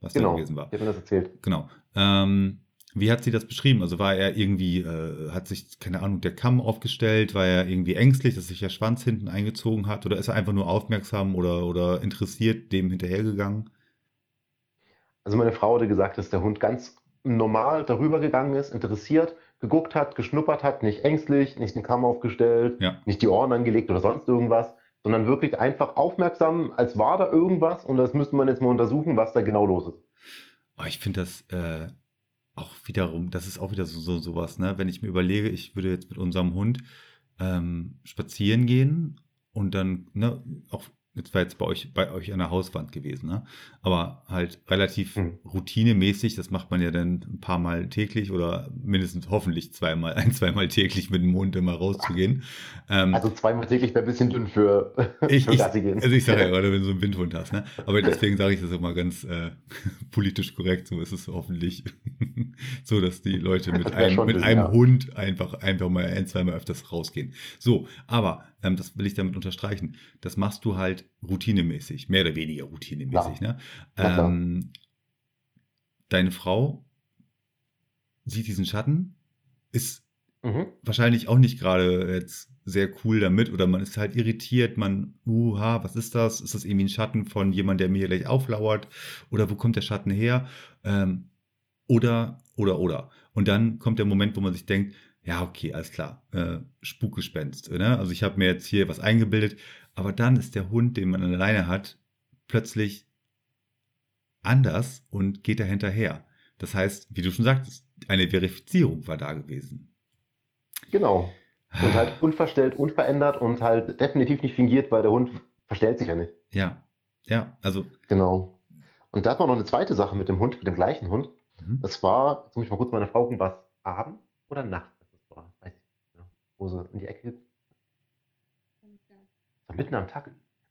Was da Genau, gewesen war. ich habe mir das erzählt. Genau. Ähm, wie hat sie das beschrieben? Also war er irgendwie, äh, hat sich, keine Ahnung, der Kamm aufgestellt? War er irgendwie ängstlich, dass sich der Schwanz hinten eingezogen hat? Oder ist er einfach nur aufmerksam oder, oder interessiert dem hinterhergegangen? Also meine Frau hatte gesagt, dass der Hund ganz normal darüber gegangen ist, interessiert, geguckt hat, geschnuppert hat, nicht ängstlich, nicht den Kamm aufgestellt, Ja. nicht die Ohren angelegt oder sonst irgendwas, sondern wirklich einfach aufmerksam, als war da irgendwas und das müsste man jetzt mal untersuchen, was da genau los ist. Aber ich finde das äh, auch wiederum, das ist auch wieder so, so sowas, ne? Wenn ich mir überlege, ich würde jetzt mit unserem Hund ähm, spazieren gehen und dann, ne, auch jetzt war jetzt bei euch, bei euch an der Hauswand gewesen, ne? Aber halt relativ Mhm. routinemäßig, das macht man ja dann ein paar Mal täglich oder mindestens hoffentlich zweimal, [LAUGHS] ein, zweimal täglich mit dem Hund immer rauszugehen. Ähm, Also zweimal täglich wäre ein bisschen dünn für, ich, [LAUGHS] für ich, gehen. also ich sage ja [LAUGHS] gerade, wenn du so einen Windhund hast, ne? Aber deswegen sage ich das immer ganz äh, politisch korrekt, so ist es hoffentlich so, dass die Leute mit einem, mit dünn, einem ja. Hund einfach, einfach mal ein, zweimal öfters rausgehen. So, aber ähm, das will ich damit unterstreichen. Das machst du halt routinemäßig, mehr oder weniger routinemäßig, ne? Ähm, deine Frau sieht diesen Schatten, ist Mhm. wahrscheinlich auch nicht gerade jetzt sehr cool damit oder man ist halt irritiert, man, uha, was ist das? Ist das irgendwie ein Schatten von jemand, der mir gleich auflauert? Oder wo kommt der Schatten her? Ähm, oder, oder, oder. Und dann kommt der Moment, wo man sich denkt, ja, okay, alles klar, äh, Spukgespenst. Ne? Also ich habe mir jetzt hier was eingebildet, aber dann ist der Hund, den man alleine hat, plötzlich anders und geht da hinterher. Das heißt, wie du schon sagtest, eine Verifizierung war da gewesen. Genau. Und halt unverstellt, unverändert und halt definitiv nicht fingiert, weil der Hund verstellt sich ja nicht. Ja, ja, also, Genau. Und da hat man noch eine zweite Sache mit dem Hund, mit dem gleichen Hund. mhm. Das war, jetzt muss ich mal kurz meine Frau gucken, war es Abend oder Nacht? Das war, weiß ich nicht. Wo sie in die Ecke. Mitten am Tag.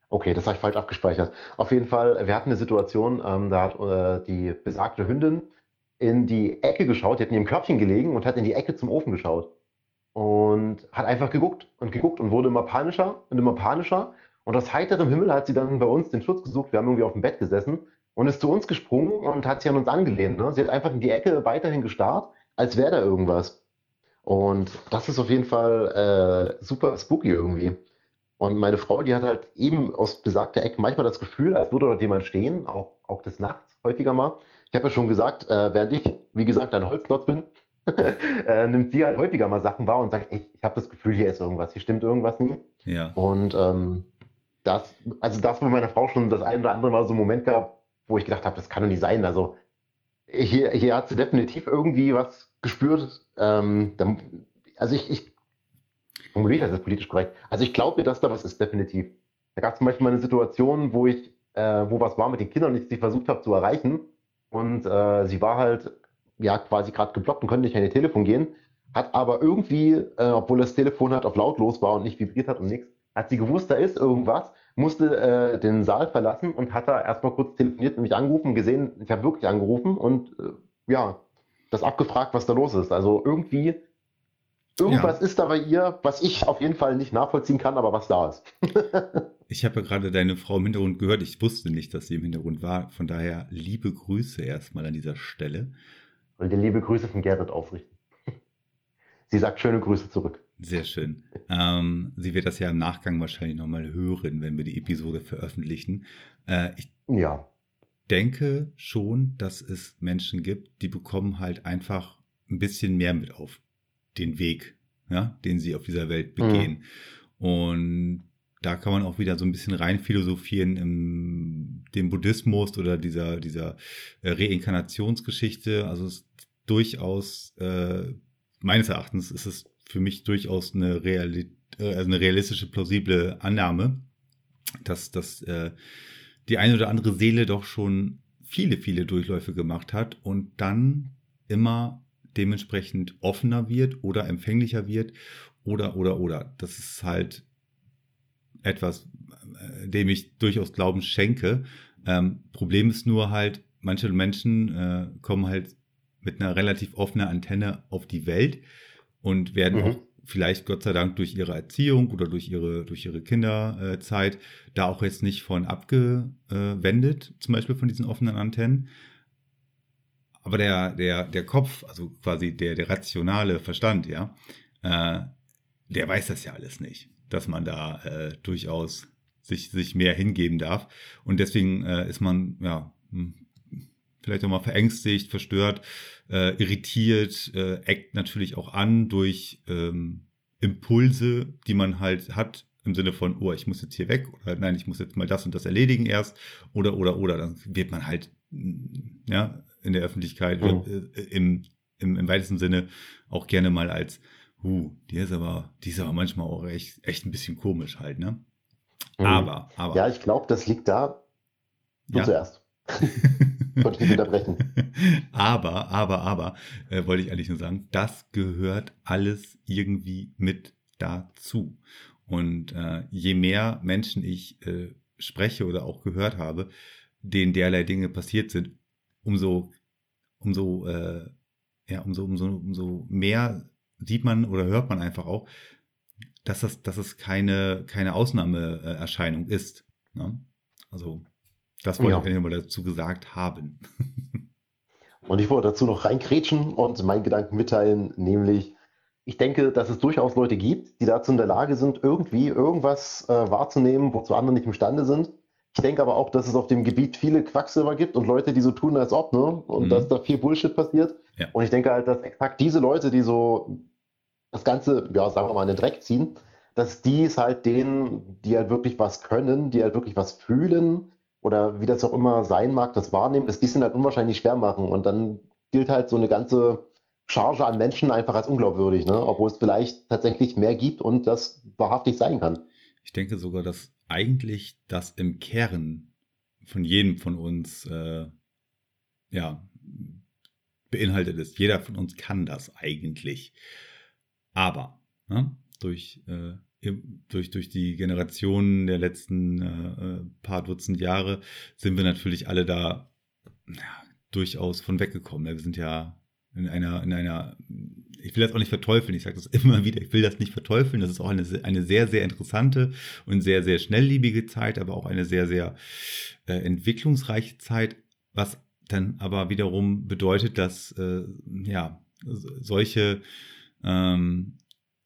Okay, das habe ich falsch abgespeichert. Auf jeden Fall, wir hatten eine Situation, ähm, da hat äh, die besagte Hündin in die Ecke geschaut, die hat in ihrem Körbchen gelegen und hat in die Ecke zum Ofen geschaut. Und hat einfach geguckt und geguckt und wurde immer panischer und immer panischer. Und aus heiterem Himmel hat sie dann bei uns den Schutz gesucht. Wir haben irgendwie auf dem Bett gesessen und ist zu uns gesprungen und hat sich an uns angelehnt. Ne? Sie hat einfach in die Ecke weiterhin gestarrt, als wäre da irgendwas. Und das ist auf jeden Fall äh, super spooky irgendwie. Und meine Frau, die hat halt eben aus besagter Ecke manchmal das Gefühl, als würde dort jemand stehen, auch, auch des Nachts häufiger mal. Ich habe ja schon gesagt, äh, während ich, wie gesagt, ein Holzklotz bin, [LAUGHS] äh, nimmt sie halt häufiger mal Sachen wahr und sagt, ey, ich habe das Gefühl, hier ist irgendwas, hier stimmt irgendwas nicht. ja, Und ähm, das, also das bei meiner Frau schon das ein oder andere Mal so einen Moment gab, wo ich gedacht habe, das kann doch nicht sein. Also hier, hier hat sie definitiv irgendwie was gespürt. Ähm, also ich, ich formuliere das jetzt politisch korrekt. Also ich glaube, dass da was ist, definitiv. Da gab es zum Beispiel mal eine Situation, wo ich, äh, wo was war mit den Kindern und ich sie versucht habe zu erreichen. Und äh, sie war halt ja quasi gerade geblockt und konnte nicht an ihr Telefon gehen. Hat aber irgendwie, äh, obwohl das Telefon halt auf lautlos war und nicht vibriert hat und nichts, hat sie gewusst, da ist irgendwas, musste äh, den Saal verlassen und hat da erstmal kurz telefoniert und mich angerufen gesehen, ich habe wirklich angerufen und äh, ja, das abgefragt, was da los ist. Also irgendwie, irgendwas ist da bei ihr, was ich auf jeden Fall nicht nachvollziehen kann, aber was da ist. [LAUGHS] Ich habe ja gerade deine Frau im Hintergrund gehört. Ich wusste nicht, dass sie im Hintergrund war. Von daher liebe Grüße erstmal an dieser Stelle. Und dir liebe Grüße von Gerrit ausrichten. [LAUGHS] Sie sagt schöne Grüße zurück. Sehr schön. Ähm, sie wird das ja im Nachgang wahrscheinlich nochmal hören, wenn wir die Episode veröffentlichen. Äh, ich Ja. denke schon, dass es Menschen gibt, die bekommen halt einfach ein bisschen mehr mit auf den Weg, ja, den sie auf dieser Welt begehen. Und da kann man auch wieder so ein bisschen rein philosophieren im dem Buddhismus oder dieser, dieser äh, Reinkarnationsgeschichte. Also es ist durchaus, äh, meines Erachtens ist es für mich durchaus eine, Reali äh, also eine realistische, plausible Annahme, dass, dass äh, die eine oder andere Seele doch schon viele, viele Durchläufe gemacht hat und dann immer dementsprechend offener wird oder empfänglicher wird oder, oder, oder. Das ist halt etwas, äh, dem ich durchaus Glauben schenke. Ähm, Problem ist nur halt, manche Menschen äh, kommen halt mit einer relativ offenen Antenne auf die Welt und werden Mhm. auch vielleicht Gott sei Dank durch ihre Erziehung oder durch ihre, durch ihre Kinderzeit da auch jetzt nicht von abgewendet, zum Beispiel von diesen offenen Antennen. Aber der, der, der Kopf, also quasi der, der rationale Verstand, ja, äh, der weiß das ja alles nicht, dass man da äh, durchaus sich, sich mehr hingeben darf. Und deswegen äh, ist man, ja, hm, vielleicht auch mal verängstigt, verstört, äh, irritiert, äh, eckt natürlich auch an durch ähm, Impulse, die man halt hat, im Sinne von, oh, ich muss jetzt hier weg oder nein, ich muss jetzt mal das und das erledigen erst oder oder oder dann wird man halt mm, ja in der Öffentlichkeit äh, im, im, im weitesten Sinne auch gerne mal als, uh, die ist aber, die ist aber manchmal auch echt, echt ein bisschen komisch halt, ne? Mhm. Aber, aber. Ja, ich glaube, das liegt da. Du Ja. zuerst. [LAUGHS] Wollte ich unterbrechen. aber, aber, aber, äh, wollte ich eigentlich nur sagen, das gehört alles irgendwie mit dazu. Und äh, je mehr Menschen ich äh, spreche oder auch gehört habe, denen derlei Dinge passiert sind, umso, umso, äh, ja, umso, umso, umso mehr sieht man oder hört man einfach auch, dass das, dass es keine, keine Ausnahmeerscheinung ist. Ne? Also, das wollte Ja. ich mal dazu gesagt haben. [LAUGHS] Und ich wollte dazu noch reinkrätschen und meinen Gedanken mitteilen, nämlich, ich denke, dass es durchaus Leute gibt, die dazu in der Lage sind, irgendwie irgendwas äh, wahrzunehmen, wozu andere nicht imstande sind. Ich denke aber auch, dass es auf dem Gebiet viele Quacksilber gibt und Leute, die so tun, als ob, ne? Und Mhm. dass da viel Bullshit passiert. Ja. Und ich denke halt, dass exakt diese Leute, die so das Ganze, ja, sagen wir mal, in den Dreck ziehen, dass die es halt denen, die halt wirklich was können, die halt wirklich was fühlen oder wie das auch immer sein mag, das wahrnehmen, dass die es ihnen halt unwahrscheinlich schwer machen. Und dann gilt halt so eine ganze Charge an Menschen einfach als unglaubwürdig, ne? Obwohl es vielleicht tatsächlich mehr gibt und das wahrhaftig sein kann. Ich denke sogar, dass eigentlich das im Kern von jedem von uns äh, ja beinhaltet ist. Jeder von uns kann das eigentlich. Aber ne, durch, äh, durch, durch die Generationen der letzten äh, äh, paar Dutzend Jahre sind wir natürlich alle da ja, durchaus von weggekommen. Wir sind ja in einer, in einer, ich will das auch nicht verteufeln, ich sage das immer wieder, ich will das nicht verteufeln, das ist auch eine, eine sehr, sehr interessante und sehr, sehr schnelllebige Zeit, aber auch eine sehr, sehr äh, entwicklungsreiche Zeit, was dann aber wiederum bedeutet, dass äh, ja, so- solche ähm,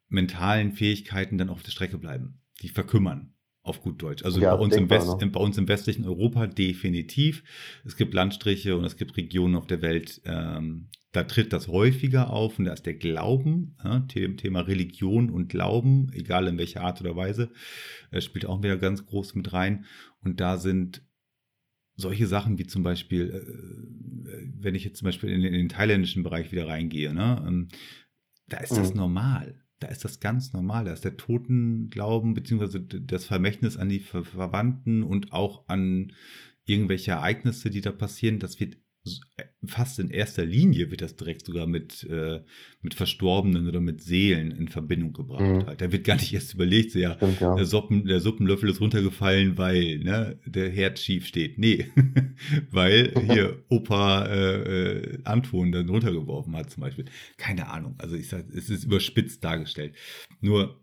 mentalen Fähigkeiten dann auf der Strecke bleiben, die verkümmern. Auf gut Deutsch. Also Ja, bei, uns im denkbar, West, ne? bei uns im westlichen Europa definitiv. Es gibt Landstriche und es gibt Regionen auf der Welt, ähm, da tritt das häufiger auf und da ist der Glauben, ja, The- Thema Religion und Glauben, egal in welcher Art oder Weise, äh, spielt auch wieder ganz groß mit rein. Und da sind solche Sachen wie zum Beispiel, äh, wenn ich jetzt zum Beispiel in, den- in den thailändischen Bereich wieder reingehe, ne, ähm, da ist das Mhm. normal. Da ist das ganz normal. Da ist der Totenglauben beziehungsweise das Vermächtnis an die Ver Verwandten und auch an irgendwelche Ereignisse, die da passieren. Das wird äh, fast in erster Linie wird das direkt sogar mit, äh, mit Verstorbenen oder mit Seelen in Verbindung gebracht. Mhm. Halt. Da wird gar nicht erst überlegt, so, ja, Stimmt, ja. der, Suppen, der Suppenlöffel ist runtergefallen, weil ne, der Herd schief steht. Nee, [LAUGHS] weil hier Opa äh, äh, Anton dann runtergeworfen hat zum Beispiel. Keine Ahnung. Also ich sag, es ist überspitzt dargestellt. Nur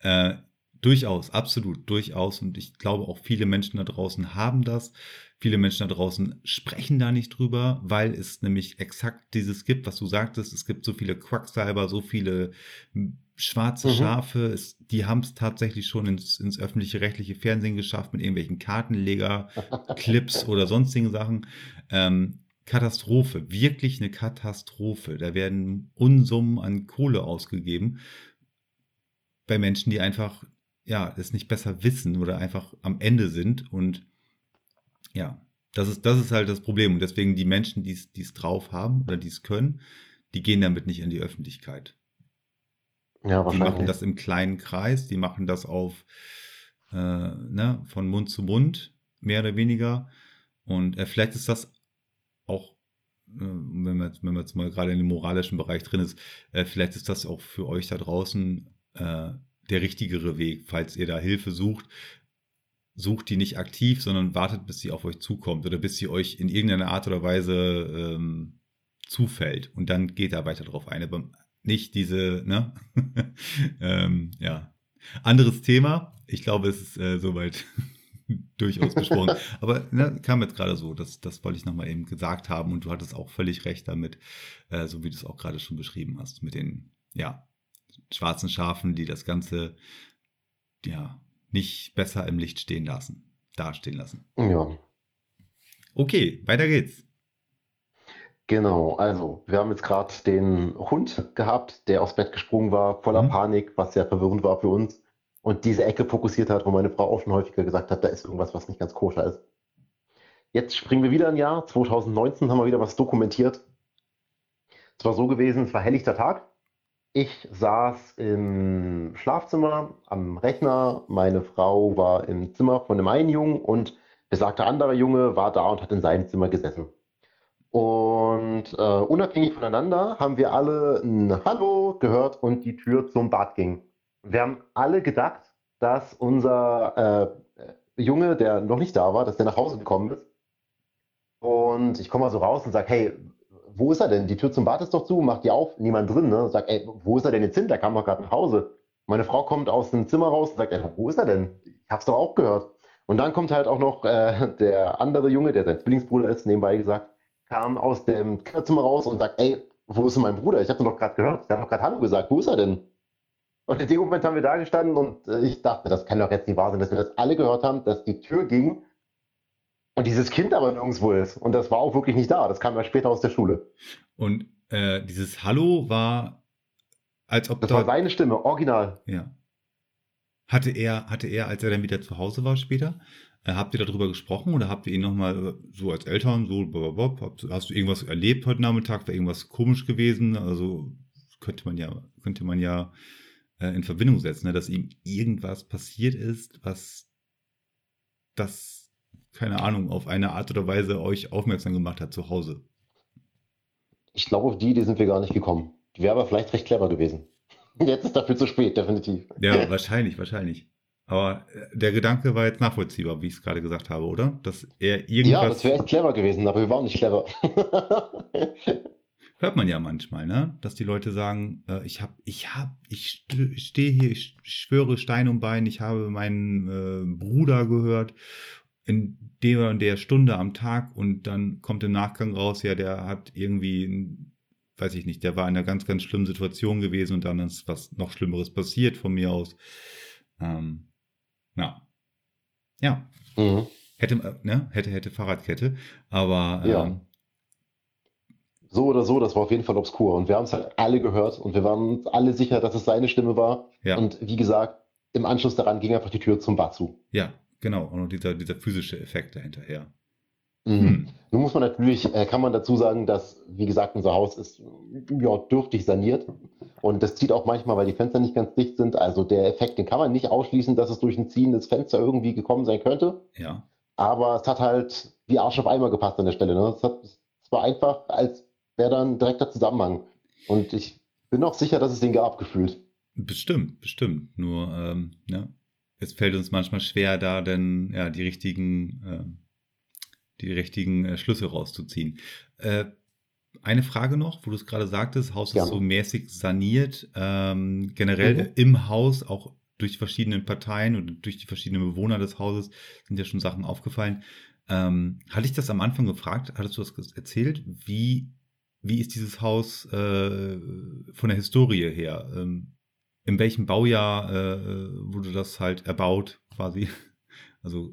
äh, Durchaus, absolut, durchaus. Und ich glaube auch viele Menschen da draußen haben das. Viele Menschen da draußen sprechen da nicht drüber, weil es nämlich exakt dieses gibt, was du sagtest. Es gibt so viele Quacksalber, so viele hm, schwarze Mhm. Schafe. Es, die haben es tatsächlich schon ins, ins öffentliche rechtliche Fernsehen geschafft mit irgendwelchen Kartenleger-Clips [LAUGHS] oder sonstigen Sachen. Ähm, Katastrophe, wirklich eine Katastrophe. Da werden Unsummen an Kohle ausgegeben bei Menschen, die einfach ja es nicht besser wissen oder einfach am Ende sind und ja, das ist das ist halt das Problem und deswegen die Menschen, die es die es drauf haben oder die es können, die gehen damit nicht in die Öffentlichkeit. Ja, Die machen wahrscheinlich. das im kleinen Kreis, die machen das auf äh, ne, von Mund zu Mund mehr oder weniger und äh, vielleicht ist das auch äh, wenn man jetzt, wenn man jetzt mal gerade in dem moralischen Bereich drin ist, äh, vielleicht ist das auch für euch da draußen äh, der richtigere Weg, falls ihr da Hilfe sucht. Sucht die nicht aktiv, sondern wartet, bis sie auf euch zukommt oder bis sie euch in irgendeiner Art oder Weise ähm, zufällt und dann geht da weiter drauf ein. Aber nicht diese, ne? [LAUGHS] ähm, ja. Anderes Thema. Ich glaube, es ist äh, soweit [LAUGHS] durchaus besprochen. [LAUGHS] Aber ne, kam jetzt gerade so, das, das wollte ich nochmal eben gesagt haben und du hattest auch völlig recht damit, äh, so wie du es auch gerade schon beschrieben hast, mit den, ja, schwarzen Schafen, die das Ganze, ja, nicht besser im Licht stehen lassen, dastehen lassen. Ja, Okay, weiter geht's. genau. Also, wir haben jetzt gerade den Hund gehabt, der aufs Bett gesprungen war, voller Mhm. Panik, was sehr verwirrend war für uns. Und diese Ecke fokussiert hat, wo meine Frau auch schon häufiger gesagt hat, da ist irgendwas, was nicht ganz koscher ist. Jetzt springen wir wieder ein Jahr. 2019 haben wir wieder was dokumentiert. Es war so gewesen, es war helllichter Tag. Ich saß im Schlafzimmer am Rechner. Meine Frau war im Zimmer von dem einen Jungen und besagter anderer Junge war da und hat in seinem Zimmer gesessen. Und äh, unabhängig voneinander haben wir alle ein Hallo gehört und die Tür zum Bad ging. Wir haben alle gedacht, dass unser äh, Junge, der noch nicht da war, dass der nach Hause gekommen ist. Und ich komme mal so raus und sage, hey, wo ist er denn? Die Tür zum Bad ist doch zu, macht die auf, niemand drin. Ne? Sag, ey, wo ist er denn jetzt hin? Der kam doch gerade nach Hause. Meine Frau kommt aus dem Zimmer raus und sagt, ey, wo ist er denn? Ich hab's doch auch gehört. Und dann kommt halt auch noch äh, der andere Junge, der sein Zwillingsbruder ist, nebenbei gesagt, kam aus dem Kinderzimmer raus und sagt, ey, wo ist denn mein Bruder? Ich habe doch gerade gehört. Der hat doch gerade Hallo gesagt. Wo ist er denn? Und in dem Moment haben wir da gestanden und äh, ich dachte, das kann doch jetzt nicht wahr sein, dass wir das alle gehört haben, dass die Tür ging und dieses Kind aber nirgendwo ist. Und das war auch wirklich nicht da. Das kam ja später aus der Schule. Und äh, dieses Hallo war, als ob Das da, war seine Stimme, original. ja. Hatte er, hatte er, als er dann wieder zu Hause war später, äh, habt ihr darüber gesprochen oder habt ihr ihn nochmal so als Eltern, so, blablabla, habt, hast du irgendwas erlebt heute Nachmittag, war irgendwas komisch gewesen? Also könnte man ja, könnte man ja äh, in Verbindung setzen, ne, dass ihm irgendwas passiert ist, was das, keine Ahnung, auf eine Art oder Weise euch aufmerksam gemacht hat zu Hause. Ich glaube, auf die Idee sind wir gar nicht gekommen. Die wäre aber vielleicht recht clever gewesen. [LAUGHS] Jetzt ist dafür zu spät, definitiv. Ja, [LAUGHS] wahrscheinlich, wahrscheinlich. Aber äh, der Gedanke war jetzt nachvollziehbar, wie ich es gerade gesagt habe, oder? Dass er Ja, irgendwas. das wäre echt clever gewesen, aber wir waren nicht clever. [LAUGHS] hört man ja manchmal, ne? Dass die Leute sagen, äh, ich hab, ich hab, ich st- stehe hier, ich schwöre Stein um Bein, ich habe meinen äh, Bruder gehört in der und der Stunde am Tag und dann kommt im Nachgang raus, ja, der hat irgendwie, weiß ich nicht, der war in einer ganz, ganz schlimmen Situation gewesen und dann ist was noch Schlimmeres passiert von mir aus. Ähm, ja. Ja, mhm. hätte, äh, ne, hätte, hätte Fahrradkette, aber Ja. ähm, So oder so, das war auf jeden Fall obskur. Und wir haben es halt alle gehört und wir waren uns alle sicher, dass es seine Stimme war. ja. Und wie gesagt, im Anschluss daran ging einfach die Tür zum Bad zu. Ja, genau. Und dieser, dieser physische Effekt dahinterher. Mhm. Hm. Nun muss man natürlich, äh, kann man dazu sagen, dass, wie gesagt, unser Haus ist ja, dürftig saniert. Und das zieht auch manchmal, weil die Fenster nicht ganz dicht sind. Also der Effekt, den kann man nicht ausschließen, dass es durch ein Ziehen des Fenster irgendwie gekommen sein könnte. Ja. Aber es hat halt wie Arsch auf Eimer gepasst an der Stelle. Ne? Es, hat, es war einfach, als wäre da ein direkter Zusammenhang. Und ich bin auch sicher, dass es den gab, gefühlt. Bestimmt, bestimmt. Nur, ähm, ja, es fällt uns manchmal schwer, da denn ja die richtigen, ähm, die richtigen äh, Schlüsse rauszuziehen. Äh, eine Frage noch, wo du es gerade sagtest, Haus Gerne. ist so mäßig saniert. Ähm, generell Mhm. äh, im Haus auch durch verschiedene Parteien und durch die verschiedenen Bewohner des Hauses sind ja schon Sachen aufgefallen. Ähm, hatte ich das am Anfang gefragt? Hattest du das erzählt? Wie, wie ist dieses Haus äh, von der Historie her? Ähm, in welchem Baujahr äh, wurde das halt erbaut, quasi? [LAUGHS] Also.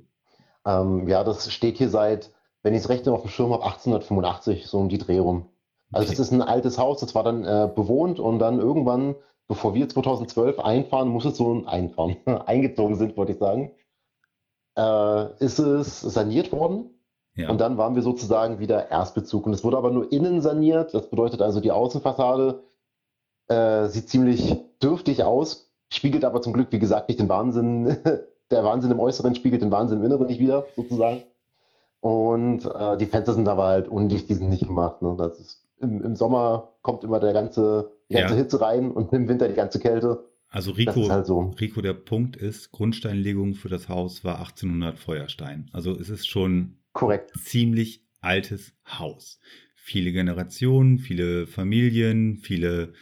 Ähm, ja, das steht hier seit, wenn ich es recht auf dem Schirm habe, 1885, so um die Dreh rum. Also okay. das ist ein altes Haus, das war dann äh, bewohnt und dann irgendwann, bevor wir 2012 einfahren, muss es so ein einfahren, [LAUGHS] eingezogen sind, wollte ich sagen, äh, ist es saniert worden. Ja. Und dann waren wir sozusagen wieder Erstbezug. Und es wurde aber nur innen saniert. Das bedeutet also, die Außenfassade äh, sieht ziemlich dürftig aus, spiegelt aber zum Glück, wie gesagt, nicht den Wahnsinn. [LAUGHS] Der Wahnsinn im Äußeren spiegelt den Wahnsinn im Inneren nicht wieder, sozusagen. Und äh, die Fenster sind aber halt undicht, die sind nicht gemacht. Ne? Das ist, im, im, Sommer kommt immer der ganze, die ganze ja. Hitze rein und im Winter die ganze Kälte. Also Rico, halt so. Rico, der Punkt ist, Grundsteinlegung für das Haus war 1800 Feuerstein. Also es ist schon Korrekt. ziemlich altes Haus. Viele Generationen, viele Familien, viele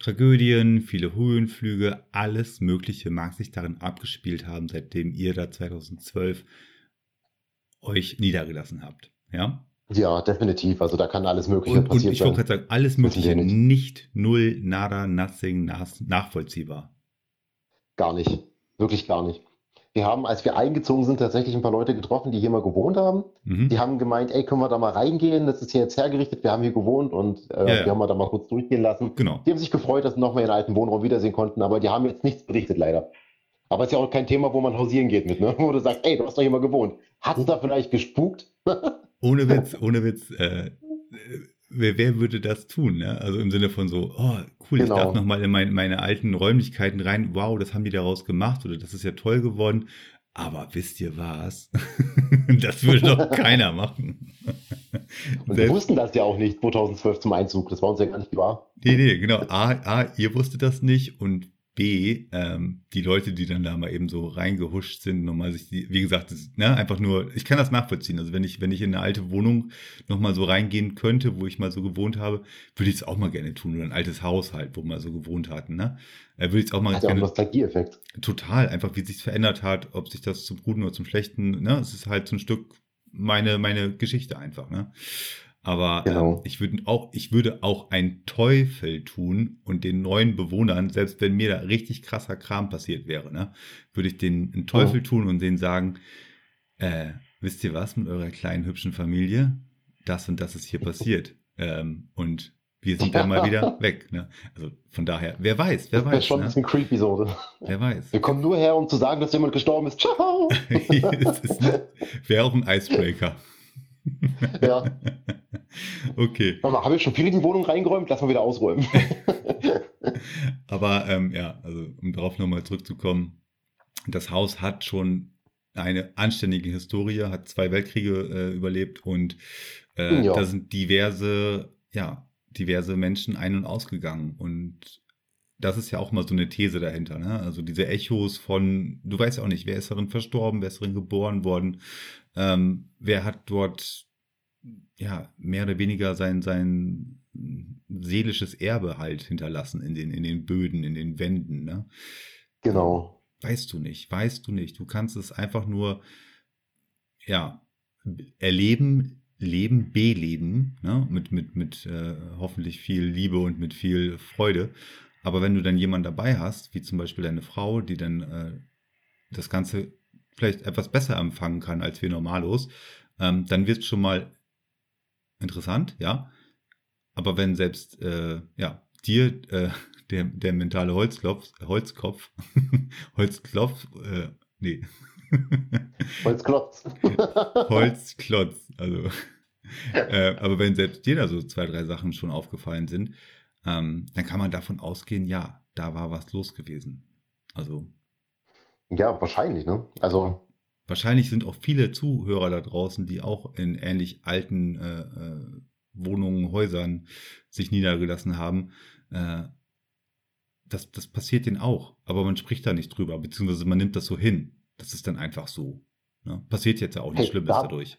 Tragödien, viele Höhenflüge, alles Mögliche mag sich darin abgespielt haben, seitdem ihr da 2012 euch niedergelassen habt. Ja? Ja, definitiv. Also da kann alles Mögliche und, passieren. Und ich wollte gerade sagen, alles Mögliche, nicht. nicht null, nada, nothing, nachvollziehbar. Gar nicht. Wirklich gar nicht. Wir haben, als wir eingezogen sind, tatsächlich ein paar Leute getroffen, die hier mal gewohnt haben. Mhm. Die haben gemeint, ey, können wir da mal reingehen? Das ist hier jetzt hergerichtet, wir haben hier gewohnt und äh, ja, ja. haben wir da mal kurz durchgehen lassen. Genau. Die haben sich gefreut, dass sie nochmal ihren alten Wohnraum wiedersehen konnten, aber die haben jetzt nichts berichtet, leider. Aber es ist ja auch kein Thema, wo man hausieren geht mit, ne? [LAUGHS] Wo du sagst, ey, du hast doch hier mal gewohnt. Hat es da vielleicht gespukt? [LAUGHS] ohne Witz, ohne Witz. Äh, wer, wer würde das tun? Ne? Also im Sinne von so, oh, cool, genau. ich darf nochmal in mein, meine alten Räumlichkeiten rein. Wow, das haben die daraus gemacht oder das ist ja toll geworden. Aber wisst ihr was? [LAUGHS] das würde doch [LAUGHS] keiner machen. Und wir wussten das ja auch nicht 2012 zum Einzug. Das war uns ja gar nicht klar. Nee, nee, genau. A, A ihr wusstet das nicht und B, ähm, die Leute, die dann da mal eben so reingehuscht sind, nochmal sich, die, wie gesagt, das, ne, einfach nur, ich kann das nachvollziehen. Also wenn ich, wenn ich in eine alte Wohnung nochmal so reingehen könnte, wo ich mal so gewohnt habe, würde ich es auch mal gerne tun. Oder ein altes Haus halt, wo wir so gewohnt hatten, ne? Äh, würde ich es auch mal hat gerne. Ja auch Nostalgieeffekt. Total, einfach wie sich verändert hat, ob sich das zum Guten oder zum Schlechten, ne? Es ist halt so ein Stück meine, meine Geschichte einfach, ne? Aber genau. ich, würde auch, ich würde auch einen Teufel tun und den neuen Bewohnern, selbst wenn mir da richtig krasser Kram passiert wäre, ne, würde ich den einen Teufel oh. tun und denen sagen, äh, wisst ihr was mit eurer kleinen hübschen Familie? Das und das ist hier passiert. Ähm, und wir sind dann mal wieder [LAUGHS] weg. Ne? Also von daher, wer weiß, wer das weiß. Das ist schon ne? ein bisschen creepy so. Wer weiß. Wir kommen nur her, um zu sagen, dass jemand gestorben ist. [LAUGHS] Ciao! [LAUGHS] Wäre auch ein Icebreaker. Ja. Okay. Mama, haben wir schon viel in die Wohnung reingeräumt? Lass mal wieder ausräumen. [LAUGHS] Aber ähm, ja, also um darauf nochmal zurückzukommen, das Haus hat schon eine anständige Historie, hat zwei Weltkriege äh, überlebt und äh, ja. da sind diverse, ja, diverse Menschen ein- und ausgegangen. Und das ist ja auch mal so eine These dahinter, ne? Also diese Echos von, du weißt ja auch nicht, wer ist darin verstorben, wer ist darin geboren worden, ähm, wer hat dort ja mehr oder weniger sein, sein seelisches Erbe halt hinterlassen in den, in den Böden, in den Wänden, ne? Genau. Weißt du nicht, weißt du nicht. Du kannst es einfach nur, ja, erleben, leben, beleben, ne? mit, mit, mit äh, hoffentlich viel Liebe und mit viel Freude. Aber wenn du dann jemanden dabei hast, wie zum Beispiel deine Frau, die dann äh, das Ganze vielleicht etwas besser empfangen kann als wir normalos, ähm, dann wird es schon mal interessant, ja. Aber wenn selbst äh, ja, dir äh, der, der mentale Holzklopf, Holzkopf, [LAUGHS] Holzklopf, äh, nee. [LAUGHS] Holzklotz. [LAUGHS] Holzklotz, also. Äh, aber wenn selbst dir da so zwei, drei Sachen schon aufgefallen sind, ähm, dann kann man davon ausgehen, ja, da war was los gewesen. Also. Ja, wahrscheinlich, ne? Also. Wahrscheinlich sind auch viele Zuhörer da draußen, die auch in ähnlich alten äh, äh, Wohnungen, Häusern sich niedergelassen haben. Äh, das, das passiert denen auch, aber man spricht da nicht drüber, beziehungsweise man nimmt das so hin. Das ist dann einfach so. Ne? Passiert jetzt ja auch nichts hey, Schlimmes da, dadurch.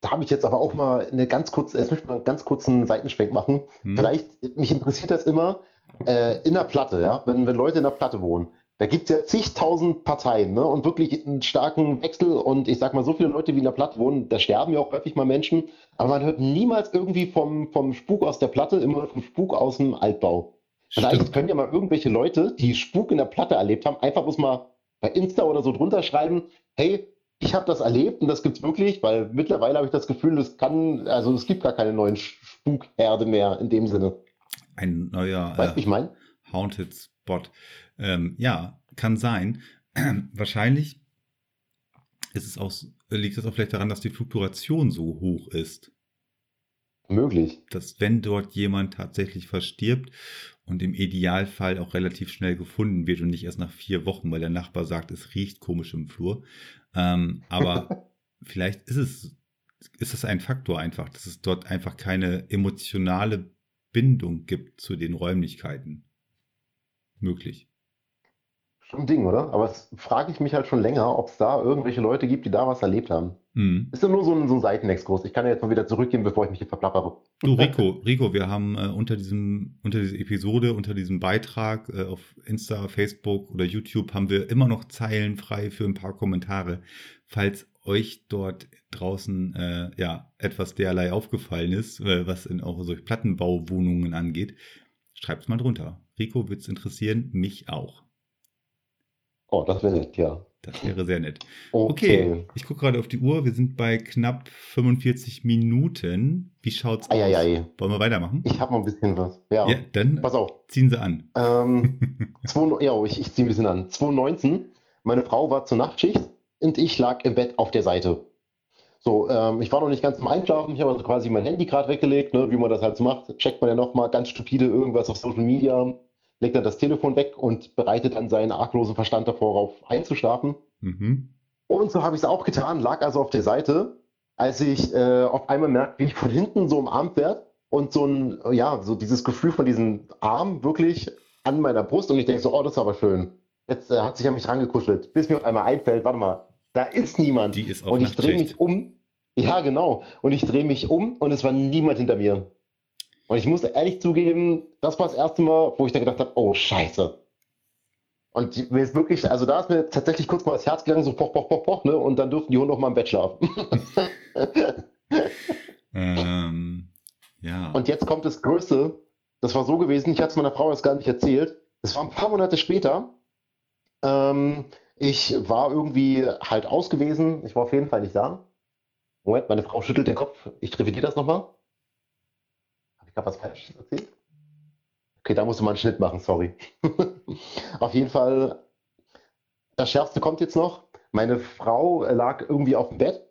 Da habe ich jetzt aber auch mal eine ganz kurze, jetzt möchte ich mal einen ganz kurzen Seitenschwenk machen. Hm. Vielleicht, mich interessiert das immer, äh, in der Platte, ja, wenn, wenn Leute in der Platte wohnen, Da gibt es ja zigtausend Parteien, ne? Und wirklich einen starken Wechsel. Und ich sag mal, so viele Leute wie in der Platte wohnen, da sterben ja auch häufig mal Menschen. Aber man hört niemals irgendwie vom, vom Spuk aus der Platte, immer vom Spuk aus dem Altbau. Also eigentlich können ja mal irgendwelche Leute, die Spuk in der Platte erlebt haben, einfach bloß mal bei Insta oder so drunter schreiben, hey, ich habe das erlebt und das gibt's wirklich, weil mittlerweile habe ich das Gefühl, es kann, also es gibt gar keine neuen Spukherde mehr in dem Sinne. Ein neuer Weißt du, ich meine? Haunted Spot. Ähm, ja, kann sein. [CLEARS THROAT] Wahrscheinlich ist es auch, liegt es auch vielleicht daran, dass die Fluktuation so hoch ist. Möglich. Dass wenn dort jemand tatsächlich verstirbt und im Idealfall auch relativ schnell gefunden wird und nicht erst nach vier Wochen, weil der Nachbar sagt, es riecht komisch im Flur. Ähm, aber [LAUGHS] vielleicht ist es, ist es ein Faktor einfach, dass es dort einfach keine emotionale Bindung gibt zu den Räumlichkeiten. Möglich. Schon ein Ding, oder? Aber das frage ich mich halt schon länger, ob es da irgendwelche Leute gibt, die da was erlebt haben. Mhm. Ist ja nur so ein, so ein Seitenexkurs. Ich kann ja jetzt mal wieder zurückgehen, bevor ich mich hier verplappere. Du, Rico, Rico, wir haben äh, unter diesem, unter dieser Episode, unter diesem Beitrag äh, auf Insta, Facebook oder YouTube haben wir immer noch Zeilen frei für ein paar Kommentare. Falls euch dort draußen äh, ja etwas derlei aufgefallen ist, äh, was in auch solche Plattenbauwohnungen angeht, schreibt's mal drunter. Rico wird's interessieren, mich auch. Oh, das wäre nett, ja. Das wäre sehr nett. Okay, ich gucke gerade auf die Uhr. Wir sind bei knapp 45 Minuten. Wie schaut's aus? Eieiei. Wollen wir weitermachen? Ich habe noch ein bisschen was. Ja, Ja, dann pass auf. ziehen Sie an. Ähm, [LAUGHS] zwei, ja, ich, ich ziehe ein bisschen an. 2019, meine Frau war zur Nachtschicht und ich lag im Bett auf der Seite. So, ähm, ich war noch nicht ganz zum Einschlafen, ich habe also quasi mein Handy gerade weggelegt, ne, wie man das halt so macht. Checkt man ja nochmal ganz stupide irgendwas auf Social Media, legt dann das Telefon weg und bereitet dann seinen arglosen Verstand davor, auf einzuschlafen. Mhm. Und so habe ich es auch getan, lag also auf der Seite, als ich äh, auf einmal merke, wie ich von hinten so umarmt werde und so ein, ja, so dieses Gefühl von diesem Arm wirklich an meiner Brust und ich denke so, oh, das ist aber schön. Jetzt äh, hat sich an mich rangekuschelt, bis mir auf einmal einfällt, warte mal, da ist niemand. Die ist auch und ich drehe mich um. Ja, genau. Und ich drehe mich um und es war niemand hinter mir. Und ich muss ehrlich zugeben, das war das erste Mal, wo ich dann gedacht habe, oh Scheiße. Und mir ist wirklich, also da ist mir tatsächlich kurz mal das Herz gegangen, so poch, poch, poch, poch, ne? Und dann durften die Hunde auch mal im Bett schlafen. [LAUGHS] Ähm, ja. Und jetzt kommt das Größte. Das war so gewesen, ich hatte es meiner Frau jetzt gar nicht erzählt. Es war ein paar Monate später. Ähm, ich war irgendwie halt aus gewesen. Ich war auf jeden Fall nicht da. Moment, meine Frau schüttelt den Kopf. Ich revidiere das nochmal. Habe ich gerade was Falsches erzählt? Okay, da musst du mal einen Schnitt machen, sorry. [LAUGHS] Auf jeden Fall, das Schärfste kommt jetzt noch. Meine Frau lag irgendwie auf dem Bett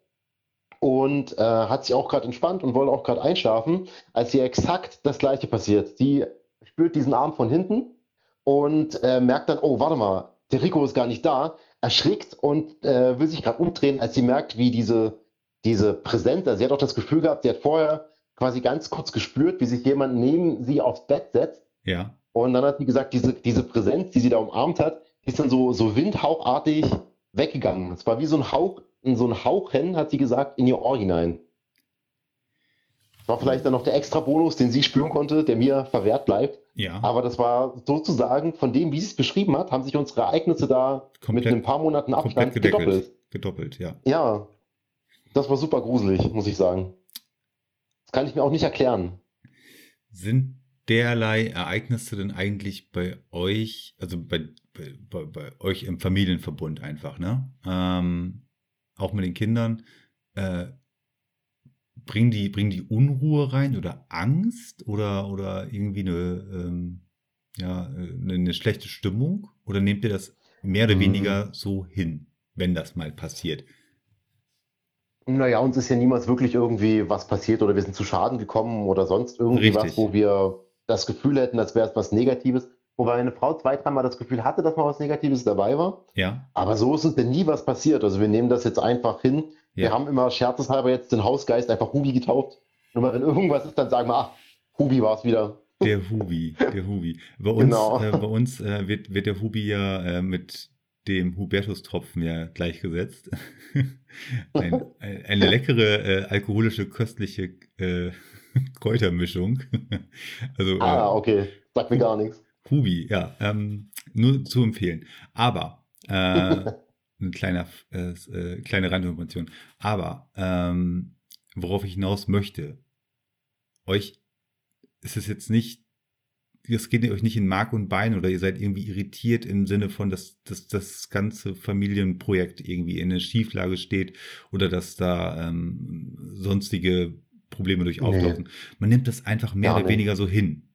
und äh, hat sich auch gerade entspannt und wollte auch gerade einschlafen, als ihr exakt das Gleiche passiert. Sie spürt diesen Arm von hinten und äh, merkt dann, oh, warte mal, der Rico ist gar nicht da, erschrickt und äh, will sich gerade umdrehen, als sie merkt, wie diese, diese Präsenz, also sie hat auch das Gefühl gehabt, sie hat vorher quasi ganz kurz gespürt, wie sich jemand neben sie aufs Bett setzt ja. und dann hat sie gesagt, diese, diese Präsenz, die sie da umarmt hat, ist dann so, so windhauchartig weggegangen. Es war wie so ein Hauch, so ein Hauchen, hat sie gesagt, in ihr Ohr hinein. War vielleicht dann noch der extra Bonus, den sie spüren konnte, der mir verwehrt bleibt. Ja. Aber das war sozusagen, von dem, wie sie es beschrieben hat, haben sich unsere Ereignisse da Komplett- mit ein paar Monaten Abstand gedoppelt. Gedoppelt, ja. Ja, das war super gruselig, muss ich sagen. Das kann ich mir auch nicht erklären. Sind derlei Ereignisse denn eigentlich bei euch, also bei, bei, bei, euch im Familienverbund einfach, ne? Ähm, auch mit den Kindern, äh, bringen die, bringen die Unruhe rein oder Angst oder, oder irgendwie eine, ähm, ja, eine, eine schlechte Stimmung? Oder nehmt ihr das mehr oder Mhm. weniger so hin, wenn das mal passiert? Naja, uns ist ja niemals wirklich irgendwie was passiert oder wir sind zu Schaden gekommen oder sonst irgendwie Richtig. was, wo wir das Gefühl hätten, als wäre es was Negatives. Wobei meine Frau zwei, dreimal das Gefühl hatte, dass mal was Negatives dabei war. Ja? Aber so ist uns denn nie was passiert. Also wir nehmen das jetzt einfach hin. Wir Ja. haben immer scherzeshalber jetzt den Hausgeist einfach Hubi getauft. Mal, wenn irgendwas ist, dann sagen wir, ach, Hubi war es wieder. Der Hubi, der Hubi. Bei [LAUGHS] uns, Genau. äh, bei uns äh, wird, wird der Hubi ja äh, mit dem Hubertus-Tropfen ja gleichgesetzt. [LAUGHS] Ein, ein, eine leckere, äh, alkoholische, köstliche äh, [LAUGHS] Kräutermischung. [LAUGHS] also Ah, äh, okay. Sagt mir gar nichts. Hubi, ja. Ähm, nur zu empfehlen. Aber, äh, ein kleiner, äh, äh, kleine Randinformation. Aber, ähm, worauf ich hinaus möchte, euch ist es jetzt nicht das geht euch nicht in Mark und Bein oder ihr seid irgendwie irritiert im Sinne von, dass, dass das ganze Familienprojekt irgendwie in eine Schieflage steht oder dass da ähm, sonstige Probleme durch auftauchen. Nee. Man nimmt das einfach mehr ja, oder nee. weniger so hin.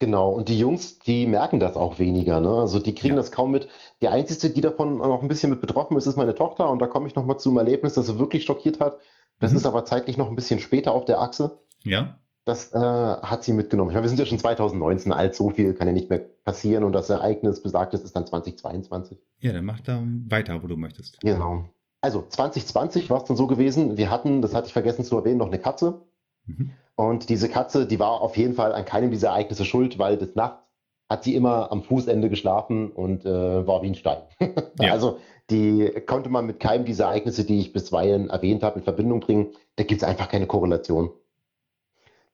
Genau, und die Jungs, die merken das auch weniger. Ne? Also die kriegen ja. das kaum mit. Die Einzige, die davon noch ein bisschen mit betroffen ist, ist meine Tochter. Und da komme ich nochmal zum Erlebnis, das sie wirklich schockiert hat. Das mhm. ist aber zeitlich noch ein bisschen später auf der Achse. Ja. Das äh, hat sie mitgenommen. Ich meine, wir sind ja schon 2019 alt, so viel kann ja nicht mehr passieren und das Ereignis besagtes ist dann 2022. Ja, dann mach da weiter, wo du möchtest. Genau. Also 2020 war es dann so gewesen, wir hatten, das hatte ich vergessen zu erwähnen, noch eine Katze. Mhm. Und diese Katze, die war auf jeden Fall an keinem dieser Ereignisse schuld, weil des Nachts hat sie immer am Fußende geschlafen und äh, war wie ein Stein. [LAUGHS] Ja. Also die konnte man mit keinem dieser Ereignisse, die ich bisweilen erwähnt habe, in Verbindung bringen. Da gibt es einfach keine Korrelation.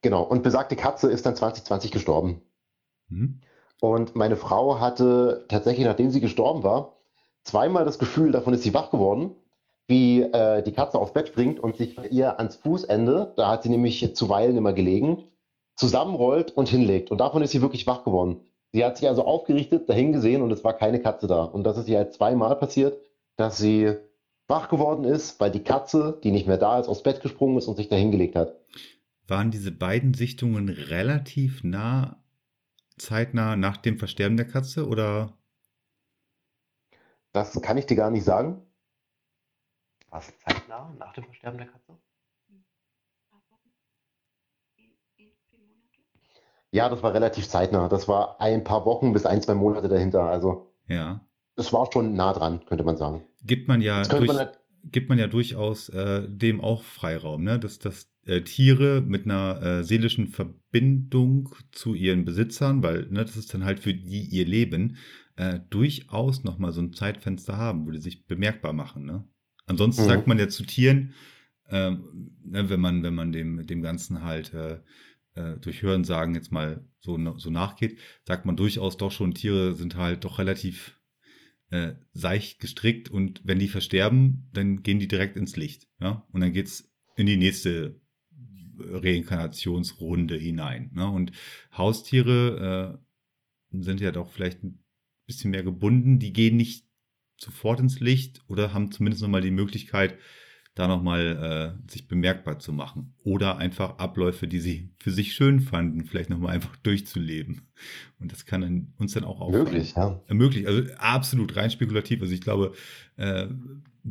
Genau, und besagte Katze ist dann 2020 gestorben. Mhm. Und meine Frau hatte tatsächlich, nachdem sie gestorben war, zweimal das Gefühl, davon ist sie wach geworden, wie äh, die Katze aufs Bett springt und sich bei ihr ans Fußende, da hat sie nämlich zuweilen immer gelegen, zusammenrollt und hinlegt. Und davon ist sie wirklich wach geworden. Sie hat sich also aufgerichtet, dahin gesehen und es war keine Katze da. Und das ist ihr halt zweimal passiert, dass sie wach geworden ist, weil die Katze, die nicht mehr da ist, aufs Bett gesprungen ist und sich dahin gelegt hat waren diese beiden Sichtungen relativ nah, zeitnah nach dem Versterben der Katze oder? Das kann ich dir gar nicht sagen. War es zeitnah nach dem Versterben der Katze? Ja, das war relativ zeitnah. Das war ein paar Wochen bis ein, zwei Monate dahinter. Also, ja. Es war schon nah dran, könnte man sagen. Gibt man ja, durch, man halt gibt man ja durchaus äh, dem auch Freiraum, ne? dass, dass äh, Tiere mit einer äh, seelischen Verbindung zu ihren Besitzern, weil ne, das ist dann halt für die ihr Leben, äh, durchaus nochmal so ein Zeitfenster haben, wo die sich bemerkbar machen. Ne? Ansonsten mhm. sagt man ja zu Tieren, ähm, ne, wenn man, wenn man dem, dem Ganzen halt äh, äh, durch Hören sagen jetzt mal so, so nachgeht, sagt man durchaus doch schon, Tiere sind halt doch relativ äh, seicht gestrickt und wenn die versterben, dann gehen die direkt ins Licht. Ja? Und dann geht's in die nächste Reinkarnationsrunde hinein. Ne? Und Haustiere äh, sind ja doch vielleicht ein bisschen mehr gebunden. Die gehen nicht sofort ins Licht oder haben zumindest nochmal die Möglichkeit, da nochmal äh, sich bemerkbar zu machen. Oder einfach Abläufe, die sie für sich schön fanden, vielleicht nochmal einfach durchzuleben. Und das kann dann, uns dann auch auffallen. Möglich, ja. Äh, möglich, also absolut rein spekulativ. Also ich glaube, äh,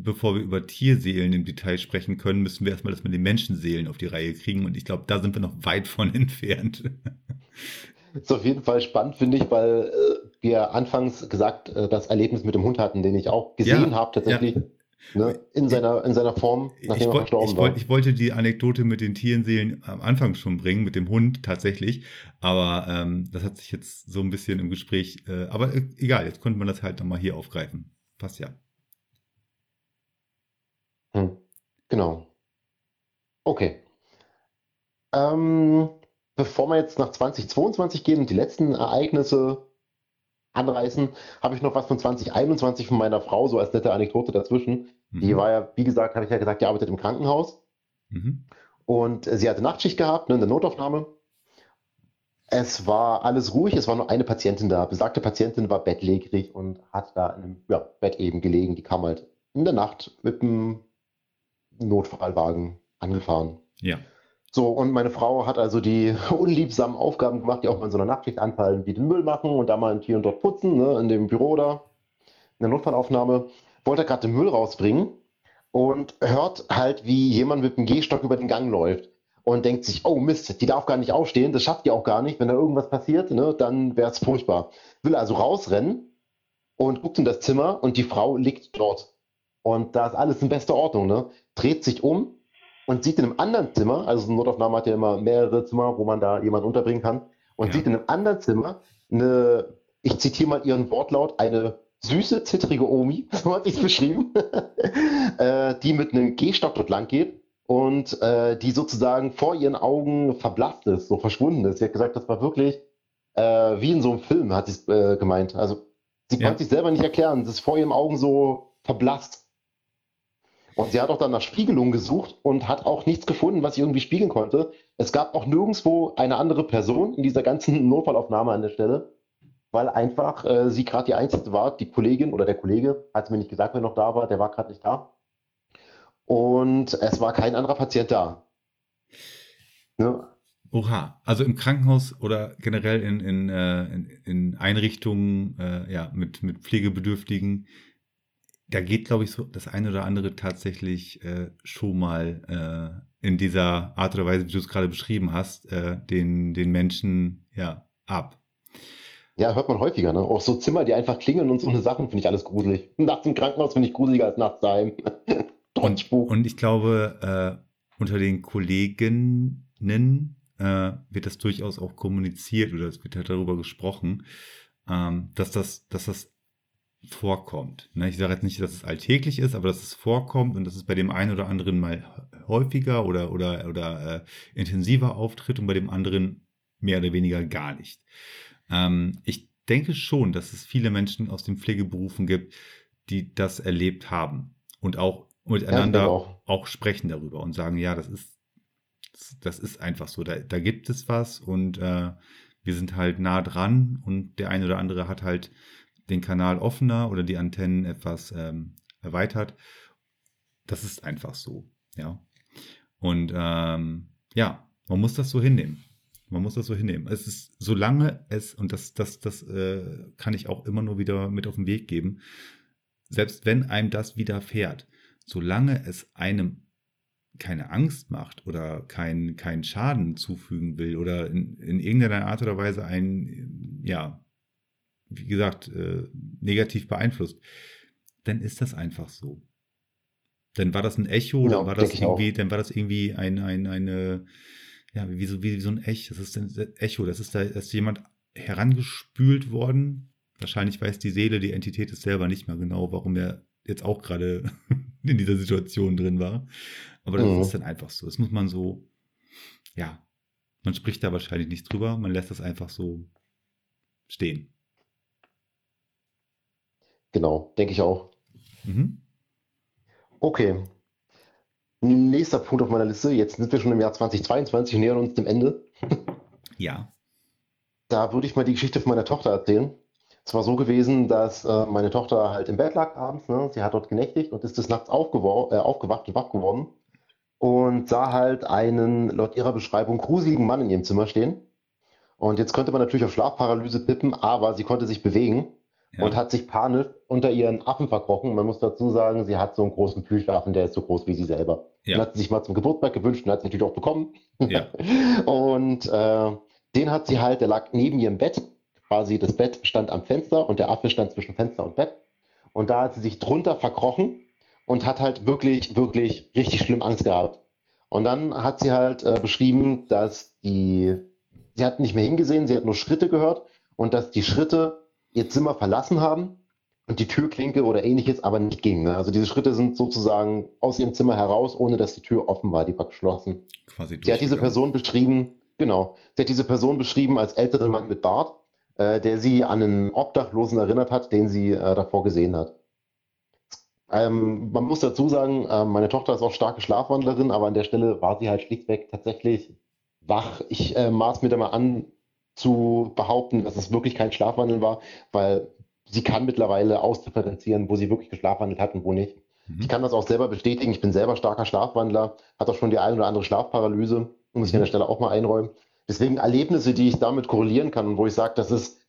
bevor wir über Tierseelen im Detail sprechen können, müssen wir erstmal das mit den Menschenseelen auf die Reihe kriegen. Und ich glaube, da sind wir noch weit von [LAUGHS] entfernt. Ist auf jeden Fall spannend, finde ich, weil äh, wir anfangs gesagt äh, das Erlebnis mit dem Hund hatten, den ich auch gesehen ja, habe tatsächlich. Ja. Ne, in, seiner, in seiner Form, nachdem ich er verstorben ich war. ich wollte die Anekdote mit den Tierenseelen am Anfang schon bringen, mit dem Hund tatsächlich. Aber ähm, das hat sich jetzt so ein bisschen im Gespräch. Äh, aber äh, egal, jetzt konnte man das halt nochmal hier aufgreifen. Passt ja. Hm, genau. Okay. Ähm, bevor wir jetzt nach 2022 gehen und die letzten Ereignisse anreißen, habe ich noch was von 2021 von meiner Frau, so als nette Anekdote dazwischen. Mhm. Die war ja, wie gesagt, habe ich ja gesagt, die arbeitet im Krankenhaus. Mhm. Und sie hatte Nachtschicht gehabt, ne, in der Notaufnahme. Es war alles ruhig, es war nur eine Patientin da. Besagte Patientin war bettlägerig und hat da in einem ja, Bett eben gelegen. Die kam halt in der Nacht mit dem Notfallwagen angefahren. Ja. So, und meine Frau hat also die [LAUGHS] unliebsamen Aufgaben gemacht, die auch mal in so einer Nachtschicht anfallen, wie den Müll machen und da mal hier und dort putzen, ne, in dem Büro da, in der Notfallaufnahme. Wollte gerade den Müll rausbringen und hört halt, wie jemand mit dem Gehstock über den Gang läuft und denkt sich, oh Mist, die darf gar nicht aufstehen, das schafft die auch gar nicht, wenn da irgendwas passiert, ne, dann wäre es furchtbar. Will also rausrennen und guckt in das Zimmer und die Frau liegt dort. Und da ist alles in bester Ordnung, ne? Dreht sich um und sieht in einem anderen Zimmer, also eine Notaufnahme hat ja immer mehrere Zimmer, wo man da jemanden unterbringen kann, und ja. sieht in einem anderen Zimmer eine, ich zitiere mal ihren Wortlaut, eine süße, zittrige Omi, [LAUGHS] so hat sie es beschrieben, [LAUGHS] äh, die mit einem Gehstock dort lang geht und äh, die sozusagen vor ihren Augen verblasst ist, so verschwunden ist. Sie hat gesagt, das war wirklich äh, wie in so einem Film, hat sie es äh, gemeint. Also Sie Ja. konnte sich selber nicht erklären. Das ist vor ihren Augen so verblasst. Und sie hat auch dann nach Spiegelungen gesucht und hat auch nichts gefunden, was sie irgendwie spiegeln konnte. Es gab auch nirgendwo eine andere Person in dieser ganzen [LAUGHS] Notfallaufnahme an der Stelle, weil einfach äh, sie gerade die Einzige war, die Kollegin oder der Kollege, hat sie mir nicht gesagt, wer noch da war, der war gerade nicht da. Und es war kein anderer Patient da. Ne? Oha, also im Krankenhaus oder generell in, in, äh, in, in Einrichtungen äh, ja, mit, mit Pflegebedürftigen, da geht, glaube ich, so das eine oder andere tatsächlich äh, schon mal äh, in dieser Art oder Weise, wie du es gerade beschrieben hast, äh, den, den Menschen ja ab. Ja, hört man häufiger, ne? Auch so Zimmer, die einfach klingeln und so eine Sachen, finde ich alles gruselig. Nachts im Krankenhaus finde ich gruseliger als nachts daheim. [LAUGHS] Und, und ich glaube, äh, unter den Kolleginnen äh, wird das durchaus auch kommuniziert oder es wird halt darüber gesprochen, ähm, dass das, dass das vorkommt. Ne? Ich sage jetzt nicht, dass es alltäglich ist, aber dass es vorkommt und dass es bei dem einen oder anderen mal häufiger oder, oder, oder äh, intensiver auftritt und bei dem anderen mehr oder weniger gar nicht. Ähm, ich denke schon, dass es viele Menschen aus den Pflegeberufen gibt, die das erlebt haben und auch miteinander denke auch. auch. sprechen darüber und sagen, ja, das ist, das ist einfach so. Da, da gibt es was und äh, wir sind halt nah dran und der eine oder andere hat halt den Kanal offener oder die Antennen etwas ähm, erweitert. Das ist einfach so, ja. Und ähm, ja, man muss das so hinnehmen. Man muss das so hinnehmen. Es ist, solange es, und das, das, das äh, kann ich auch immer nur wieder mit auf den Weg geben, selbst wenn einem das widerfährt, solange es einem keine Angst macht oder keinen keinen Schaden zufügen will oder in, in irgendeiner Art oder Weise einen, ja, wie gesagt, äh, negativ beeinflusst, dann ist das einfach so. Dann war das ein Echo, Ja, dann war das auch. irgendwie, dann war das irgendwie ein, ein, eine, ja, wie so, wie so ein Echo. Das ist ein Echo. Das ist da, da ist jemand herangespült worden. Wahrscheinlich weiß die Seele, die Entität ist selber nicht mehr genau, warum er jetzt auch gerade [LAUGHS] in dieser Situation drin war. Aber das Mhm. ist dann einfach so. Das muss man so, ja, man spricht da wahrscheinlich nicht drüber, man lässt das einfach so stehen. Genau, denke ich auch. Mhm. Okay. Nächster Punkt auf meiner Liste. Jetzt sind wir schon im Jahr 2022 und nähern uns dem Ende. [LAUGHS] Ja. Da würde ich mal die Geschichte von meiner Tochter erzählen. Es war so gewesen, dass äh, meine Tochter halt im Bett lag abends. Ne? Sie hat dort genächtigt und ist des Nachts äh, aufgewacht und wach geworden und sah halt einen, laut ihrer Beschreibung, gruseligen Mann in ihrem Zimmer stehen. Und jetzt könnte man natürlich auf Schlafparalyse tippen, aber sie konnte sich bewegen ja. und hat sich panisch unter ihren Affen verkrochen. Man muss dazu sagen, sie hat so einen großen Plüschaffen, der ist so groß wie sie selber. Ja. Den hat sie sich mal zum Geburtstag gewünscht und hat sie natürlich auch bekommen. Ja. [LAUGHS] Und äh, den hat sie halt, der lag neben ihrem Bett. Quasi das Bett stand am Fenster und der Affe stand zwischen Fenster und Bett. Und da hat sie sich drunter verkrochen und hat halt wirklich, wirklich richtig schlimm Angst gehabt. Und dann hat sie halt äh, beschrieben, dass die, sie hat nicht mehr hingesehen, sie hat nur Schritte gehört und dass die Schritte ihr Zimmer verlassen haben und die Türklinke oder ähnliches aber nicht ging. Ne? Also diese Schritte sind sozusagen aus ihrem Zimmer heraus, ohne dass die Tür offen war, die war geschlossen. Quasi Sie hat diese. Person beschrieben, genau, sie hat diese Person beschrieben als älteren Mann mit Bart, äh, der sie an einen Obdachlosen erinnert hat, den sie äh, davor gesehen hat. Ähm, man muss dazu sagen, äh, meine Tochter ist auch starke Schlafwandlerin, aber an der Stelle war sie halt schlichtweg tatsächlich wach. Ich äh, maß mir da mal an zu behaupten, dass es wirklich kein Schlafwandeln war, weil sie kann mittlerweile ausdifferenzieren, wo sie wirklich geschlafwandelt hat und wo nicht. Mhm. Ich kann das auch selber bestätigen. Ich bin selber starker Schlafwandler, hatte auch schon die ein oder andere Schlafparalyse, muss ich an der Stelle auch mal einräumen. Deswegen Erlebnisse, die ich damit korrelieren kann und wo ich sage, das ist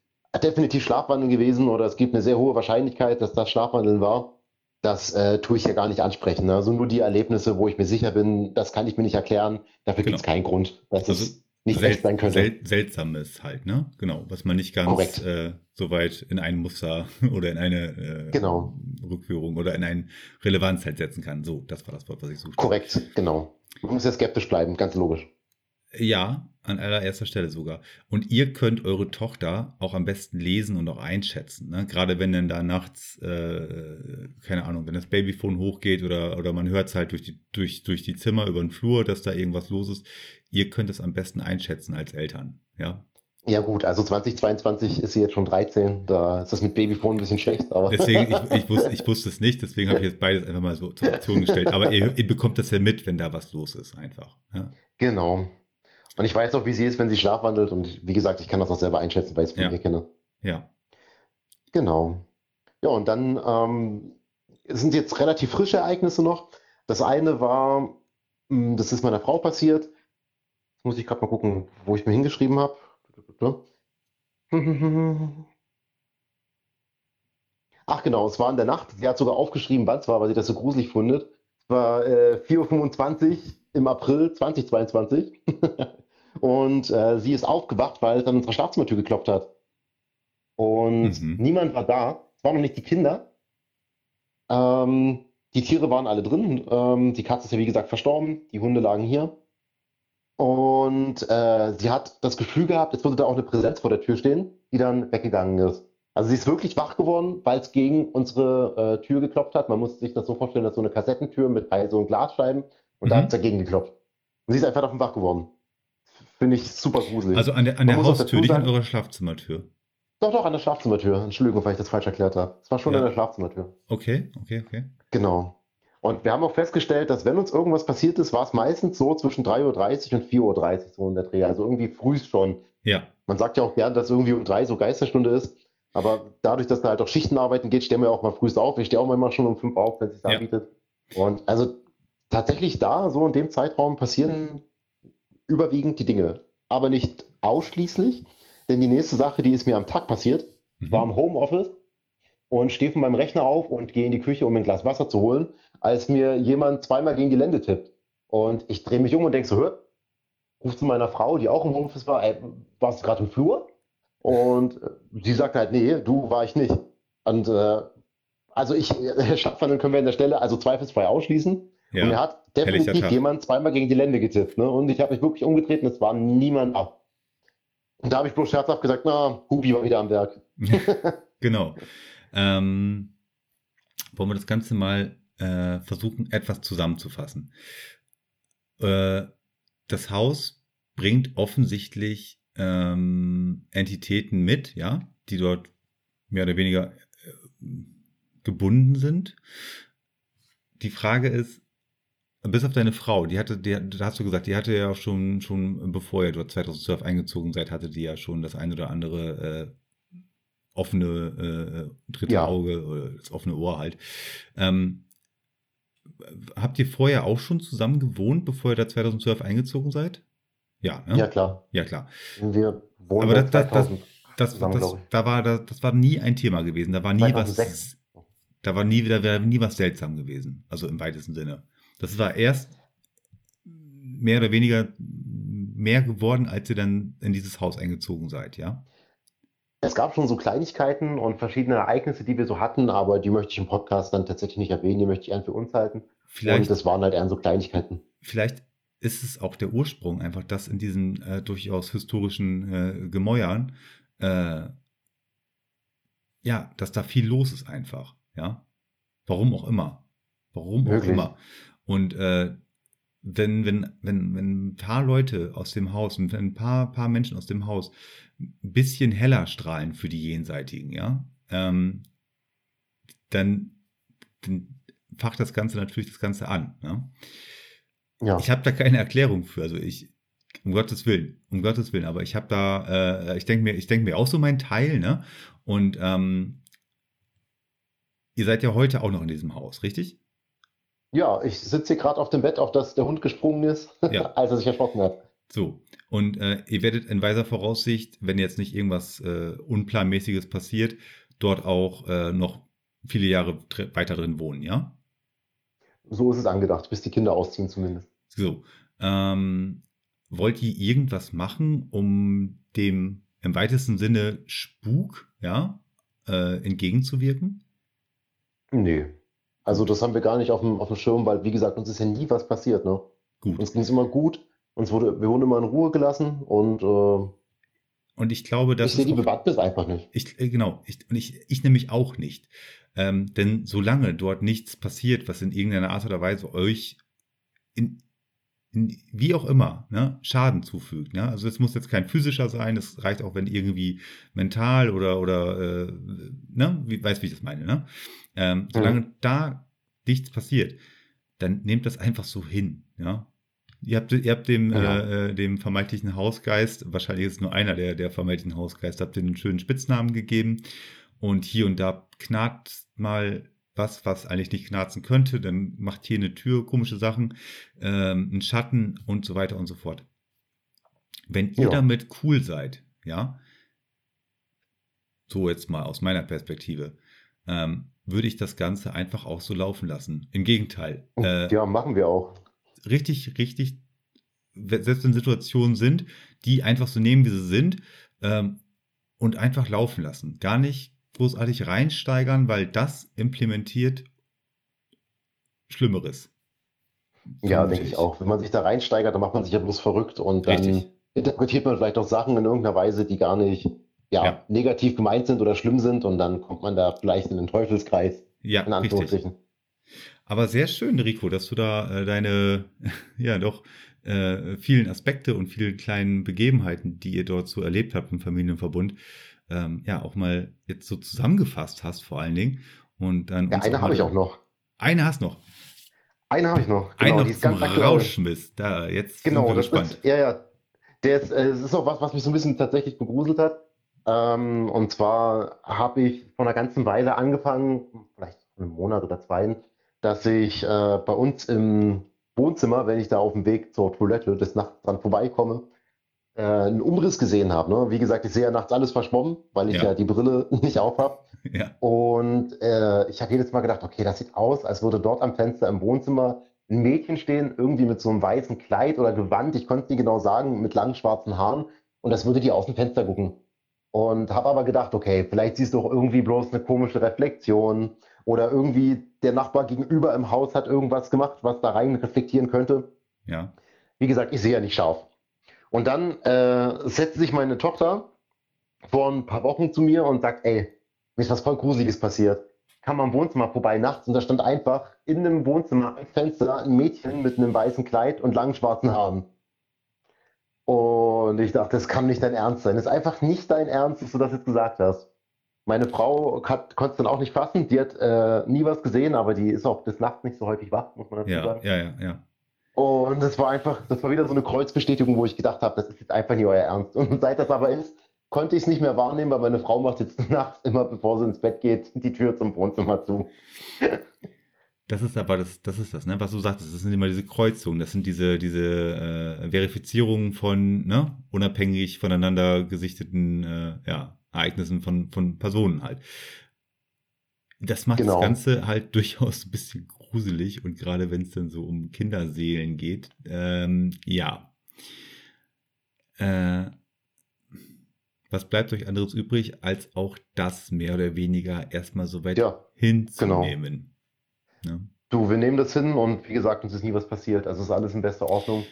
definitiv Schlafwandeln gewesen oder es gibt eine sehr hohe Wahrscheinlichkeit, dass das Schlafwandeln war, das äh, tue ich ja gar nicht ansprechen. Also nur die Erlebnisse, wo ich mir sicher bin, das kann ich mir nicht erklären, dafür Genau. gibt es keinen Grund, dass Also es nicht Sel echt sein könnte. Sel Seltsames halt, ne? Genau, was man nicht ganz äh, so weit in ein Muster [LAUGHS] oder in eine äh, Genau. Rückführung oder in eine Relevanz halt setzen kann. So, das war das Wort, was ich suchte. Korrekt, genau. Man muss ja skeptisch bleiben, ganz logisch. Ja, an allererster Stelle sogar. Und ihr könnt eure Tochter auch am besten lesen und auch einschätzen. Ne? Gerade wenn dann da nachts, äh, keine Ahnung, wenn das Babyphone hochgeht oder, oder man hört es halt durch die, durch, durch die Zimmer über den Flur, dass da irgendwas los ist. Ihr könnt es am besten einschätzen als Eltern. Ja. Ja gut, also 2022 ist sie jetzt schon 13, da ist das mit Babyphone ein bisschen schlecht, aber Deswegen, ich, [LAUGHS] ich, wusste, ich wusste es nicht, deswegen habe ich jetzt beides einfach mal so zur Option gestellt. Aber ihr, ihr bekommt das ja mit, wenn da was los ist, einfach. Ja. genau. Und ich weiß auch, wie sie ist, wenn sie schlafwandelt und wie gesagt, ich kann das auch selber einschätzen, weil ich es von Ja. ihr kenne. ja. Genau. Ja, und dann ähm, sind jetzt relativ frische Ereignisse noch. Das eine war, mh, das ist meiner Frau passiert. Jetzt muss ich gerade mal gucken, wo ich mir hingeschrieben habe. [LAUGHS] Ach genau, es war in der Nacht. Sie hat sogar aufgeschrieben, wann es war, weil sie das so gruselig findet. Es war äh, 4.25 Uhr im April 2022. [LAUGHS] Und äh, sie ist aufgewacht, weil es an unserer Schlafzimmertür geklopft hat. Und Mhm. niemand war da. Es waren noch nicht die Kinder. Ähm, die Tiere waren alle drin. Ähm, die Katze ist ja wie gesagt verstorben. Die Hunde lagen hier. Und äh, sie hat das Gefühl gehabt, jetzt würde da auch eine Präsenz vor der Tür stehen, die dann weggegangen ist. Also sie ist wirklich wach geworden, weil es gegen unsere äh, Tür geklopft hat. Man muss sich das so vorstellen, dass so eine Kassettentür mit so Glasscheiben und da Mhm. hat es dagegen geklopft. Und sie ist einfach davon wach geworden. Finde ich super gruselig. Also an der, an der Haustür, nicht an eurer Schlafzimmertür. Doch, doch, an der Schlafzimmertür. Entschuldigung, weil ich das falsch erklärt habe. Es war schon Ja. an der Schlafzimmertür. Okay, okay, okay. Genau. Und wir haben auch festgestellt, dass wenn uns irgendwas passiert ist, war es meistens so zwischen 3.30 Uhr und 4.30 Uhr so in der Dreh. Also irgendwie früh schon. Ja, Man sagt ja auch gern, dass irgendwie um drei so Geisterstunde ist. Aber dadurch, dass da halt auch Schichtenarbeiten geht, stehen wir auch mal früh auf. Ich stehe auch manchmal schon um fünf auf, wenn es sich Ja. anbietet. Und also tatsächlich da, so in dem Zeitraum, passieren überwiegend die Dinge. Aber nicht ausschließlich. Denn die nächste Sache, die ist mir am Tag passiert, Mhm. war im Homeoffice und stehe von meinem Rechner auf und gehe in die Küche, um ein Glas Wasser zu holen, als mir jemand zweimal gegen die Lände tippt. Und ich drehe mich um und denke so, hör, ruf zu meiner Frau, die auch im Homeoffice war, ey, warst du gerade im Flur? Und äh, sie sagt halt, nee, du war ich nicht. Und äh, also ich, äh, [LAUGHS] Stadtwandeln können wir an der Stelle also zweifelsfrei ausschließen. Und mir ja. hat definitiv jemand zweimal gegen die Lände getippt. Ne? Und ich habe mich wirklich umgedreht und es war niemand ab. Und da habe ich bloß scherzhaft gesagt, na, Hubi war wieder am Werk. [LAUGHS] Genau. Ähm, wollen wir das Ganze mal äh, versuchen, etwas zusammenzufassen. Äh, das Haus bringt offensichtlich ähm, Entitäten mit, ja, die dort mehr oder weniger äh, gebunden sind. Die Frage ist, bis auf deine Frau, die hatte, die, da hast du gesagt, die hatte ja schon, schon bevor ihr dort 2012 eingezogen seid, hatte die ja schon das ein oder andere äh, offene äh, dritte Ja. Auge oder das offene Ohr halt. Ähm, habt ihr vorher auch schon zusammen gewohnt, bevor ihr da 2012 eingezogen seid? Ja, ne? Ja, klar. Ja, klar. Wir wohnen Aber das- das- das- 2000 Das, zusammen, das, da war, das, das war nie ein Thema gewesen. Da war nie 2006. was. Da war nie, da wäre nie was seltsam gewesen. Also im weitesten Sinne. Das war erst mehr oder weniger mehr geworden, als ihr dann in dieses Haus eingezogen seid, ja? Es gab schon so Kleinigkeiten und verschiedene Ereignisse, die wir so hatten, aber die möchte ich im Podcast dann tatsächlich nicht erwähnen, die möchte ich eher für uns halten. Und Vielleicht, das waren halt eher so Kleinigkeiten. vielleicht ist es auch der Ursprung, einfach, dass in diesen äh, durchaus historischen äh, Gemäuern, äh, ja, dass da viel los ist einfach, ja? Warum auch immer. Warum auch Möglich. immer. Und äh, wenn, wenn, wenn, wenn ein paar Leute aus dem Haus, wenn ein paar, paar Menschen aus dem Haus ein bisschen heller strahlen für die Jenseitigen, ja, ähm, dann, dann facht das Ganze natürlich das Ganze an. Ne? Ja. Ich habe da keine Erklärung für. Also ich, um Gottes Willen, um Gottes Willen, aber ich habe da, äh, ich denke mir, ich denke mir auch so meinen Teil, ne? Und ähm, ihr seid ja heute auch noch in diesem Haus, richtig? Ja, ich sitze hier gerade auf dem Bett, auf das der Hund gesprungen ist, [LAUGHS] Ja. als er sich erschrocken hat. So. Und äh, ihr werdet in weiser Voraussicht, wenn jetzt nicht irgendwas äh, Unplanmäßiges passiert, dort auch äh, noch viele Jahre weiter drin wohnen, ja? So ist es angedacht, bis die Kinder ausziehen zumindest. So. Ähm, wollt ihr irgendwas machen, um dem im weitesten Sinne Spuk, ja, äh, entgegenzuwirken? Nee. Also das haben wir gar nicht auf dem, auf dem Schirm, weil wie gesagt, uns ist ja nie was passiert, ne? Gut. Uns ging es immer gut, uns wurde, wir wurden immer in Ruhe gelassen und äh, Und ich glaube, das ich sehe ist die Bewandtnis einfach nicht. Ich, äh, genau, ich, und ich, ich nämlich auch nicht. Ähm, denn solange dort nichts passiert, was in irgendeiner Art oder Weise euch in wie auch immer, ne, Schaden zufügt. Ne? Also es muss jetzt kein physischer sein, es reicht auch, wenn irgendwie mental oder, oder äh, ne, wie, weißt, wie ich das meine, ne? Ähm, solange mhm. da nichts passiert, dann nehmt das einfach so hin, ja. Ihr habt, ihr habt dem, ja. äh, dem vermeintlichen Hausgeist, wahrscheinlich ist es nur einer der, der vermeintlichen Hausgeist, habt ihr einen schönen Spitznamen gegeben und hier und da knarrt mal was, was eigentlich nicht knarzen könnte, dann macht hier eine Tür komische Sachen, ähm, einen Schatten und so weiter und so fort. Wenn ihr ja. damit cool seid, ja, so jetzt mal aus meiner Perspektive, ähm, würde ich das Ganze einfach auch so laufen lassen. Im Gegenteil. Oh, äh, ja, machen wir auch. Richtig, richtig, selbst wenn Situationen sind, die einfach so nehmen, wie sie sind, ähm, und einfach laufen lassen. Gar nicht großartig reinsteigern, weil das implementiert Schlimmeres. Ja, denke ich auch. Wenn man sich da reinsteigert, dann macht man sich ja bloß verrückt und dann Richtig. interpretiert man vielleicht auch Sachen in irgendeiner Weise, die gar nicht ja, ja, negativ gemeint sind oder schlimm sind und dann kommt man da vielleicht in den Teufelskreis. Ja, in Anführungsstrichen. Richtig. Aber sehr schön, Rico, dass du da äh, deine, [LAUGHS] ja doch, äh, vielen Aspekte und vielen kleinen Begebenheiten, die ihr dort so erlebt habt im Familienverbund, ähm, ja auch mal jetzt so zusammengefasst hast, vor allen Dingen. Und dann ja, eine habe ich auch noch. Eine hast noch. Eine habe ich noch. Genau, eine noch die ist ganz Rauschmiss. Da, jetzt genau, wir gespannt. Ist, ja, ja. Der ist, äh, das ist auch was, was mich so ein bisschen tatsächlich begruselt hat. Ähm, und zwar habe ich vor einer ganzen Weile angefangen, vielleicht einen Monat oder zwei, dass ich äh, bei uns im Wohnzimmer, wenn ich da auf dem Weg zur Toilette des Nachts dran vorbeikomme, äh, einen Umriss gesehen habe. Ne? Wie gesagt, ich sehe ja nachts alles verschwommen, weil ich ja, ja die Brille [LAUGHS] nicht auf habe. Ja. Und äh, ich habe jedes Mal gedacht, okay, das sieht aus, als würde dort am Fenster im Wohnzimmer ein Mädchen stehen, irgendwie mit so einem weißen Kleid oder Gewand, ich konnte es nicht genau sagen, mit langen schwarzen Haaren. Und das würde die aus dem Fenster gucken. Und habe aber gedacht, okay, vielleicht siehst du auch irgendwie bloß eine komische Reflexion oder irgendwie der Nachbar gegenüber im Haus hat irgendwas gemacht, was da rein reflektieren könnte. Ja. Wie gesagt, ich sehe ja nicht scharf. Und dann äh, setzte sich meine Tochter vor ein paar Wochen zu mir und sagt, ey, mir ist was voll Gruseliges passiert. Kam am Wohnzimmer vorbei nachts und da stand einfach in dem Wohnzimmer am Fenster ein Mädchen mit einem weißen Kleid und langen schwarzen Haaren. Und ich dachte, das kann nicht dein Ernst sein. Das ist einfach nicht dein Ernst, dass du das jetzt gesagt hast. Meine Frau konnte es dann auch nicht fassen. Die hat äh, nie was gesehen, aber die ist auch des Nachts nicht so häufig wach, muss man dazu ja, sagen. Ja, ja, ja. Und das war einfach, das war wieder so eine Kreuzbestätigung, wo ich gedacht habe, das ist jetzt einfach nicht euer Ernst. Und seit das aber ist, konnte ich es nicht mehr wahrnehmen, weil meine Frau macht jetzt [LAUGHS] nachts immer, bevor sie ins Bett geht, die Tür zum Wohnzimmer zu. Das ist aber das, das ist das, ne? Was du sagtest, das sind immer diese Kreuzungen, das sind diese, diese äh, Verifizierungen von, ne, unabhängig voneinander gesichteten äh, ja, Ereignissen von, von Personen halt. Das macht genau. das Ganze halt [LAUGHS] durchaus ein bisschen gruselig und gerade wenn es dann so um Kinderseelen geht, ähm, ja. Äh, was bleibt euch anderes übrig, als auch das mehr oder weniger erstmal so weit ja, hinzunehmen? Genau. Ja. Du, wir nehmen das hin und wie gesagt, uns ist nie was passiert. Also ist alles in bester Ordnung.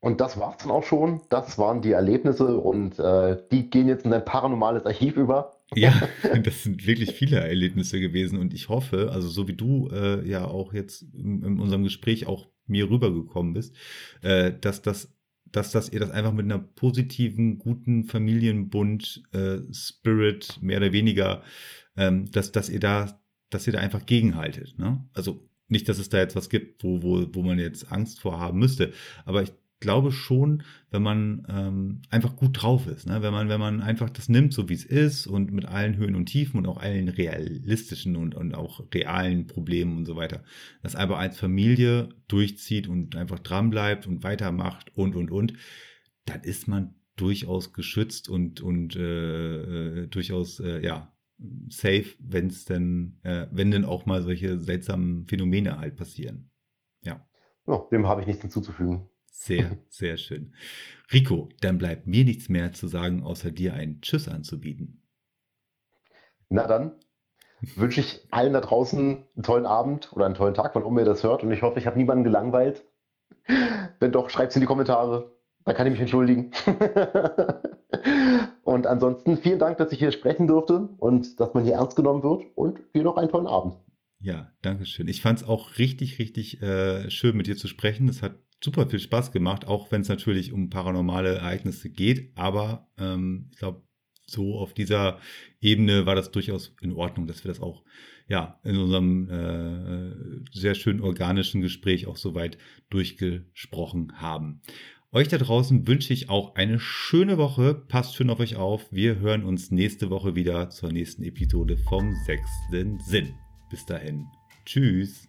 Und das war's dann auch schon. Das waren die Erlebnisse und äh, die gehen jetzt in ein paranormales Archiv über. Ja, [LAUGHS] das sind wirklich viele Erlebnisse gewesen und ich hoffe, also so wie du äh, ja auch jetzt in, in, unserem Gespräch auch mir rübergekommen bist, äh, dass das dass, dass ihr das einfach mit einer positiven, guten Familienbund äh, Spirit mehr oder weniger, ähm, dass, dass ihr da dass ihr da einfach gegenhaltet. Ne? Also nicht, dass es da jetzt was gibt, wo, wo, wo man jetzt Angst vor haben müsste, aber ich glaube schon, wenn man ähm, einfach gut drauf ist, ne? wenn man wenn man einfach das nimmt, so wie es ist und mit allen Höhen und Tiefen und auch allen realistischen und, und auch realen Problemen und so weiter, das einfach als Familie durchzieht und einfach dran bleibt und weitermacht und und und, dann ist man durchaus geschützt und und äh, äh, durchaus äh, ja safe, wenn es denn, äh, wenn denn auch mal solche seltsamen Phänomene halt passieren. Ja. ja dem habe ich nichts hinzuzufügen. Sehr, [LAUGHS] sehr schön. Rico, dann bleibt mir nichts mehr zu sagen, außer dir einen Tschüss anzubieten. Na dann wünsche ich allen da draußen einen tollen Abend oder einen tollen Tag, wann immer ihr das hört. Und ich hoffe, ich habe niemanden gelangweilt. Wenn doch, schreibt es in die Kommentare. Da kann ich mich entschuldigen. [LAUGHS] und ansonsten vielen Dank, dass ich hier sprechen durfte und dass man hier ernst genommen wird und dir noch einen tollen Abend. Ja, danke schön. Ich fand es auch richtig, richtig äh, schön, mit dir zu sprechen. Es hat super viel Spaß gemacht, auch wenn es natürlich um paranormale Ereignisse geht. Aber ähm, ich glaube, so auf dieser Ebene war das durchaus in Ordnung, dass wir das auch ja in unserem äh, sehr schön organischen Gespräch auch soweit durchgesprochen haben. Euch da draußen wünsche ich auch eine schöne Woche. Passt schön auf euch auf. Wir hören uns nächste Woche wieder zur nächsten Episode vom sechsten Sinn. Bis dahin. Tschüss.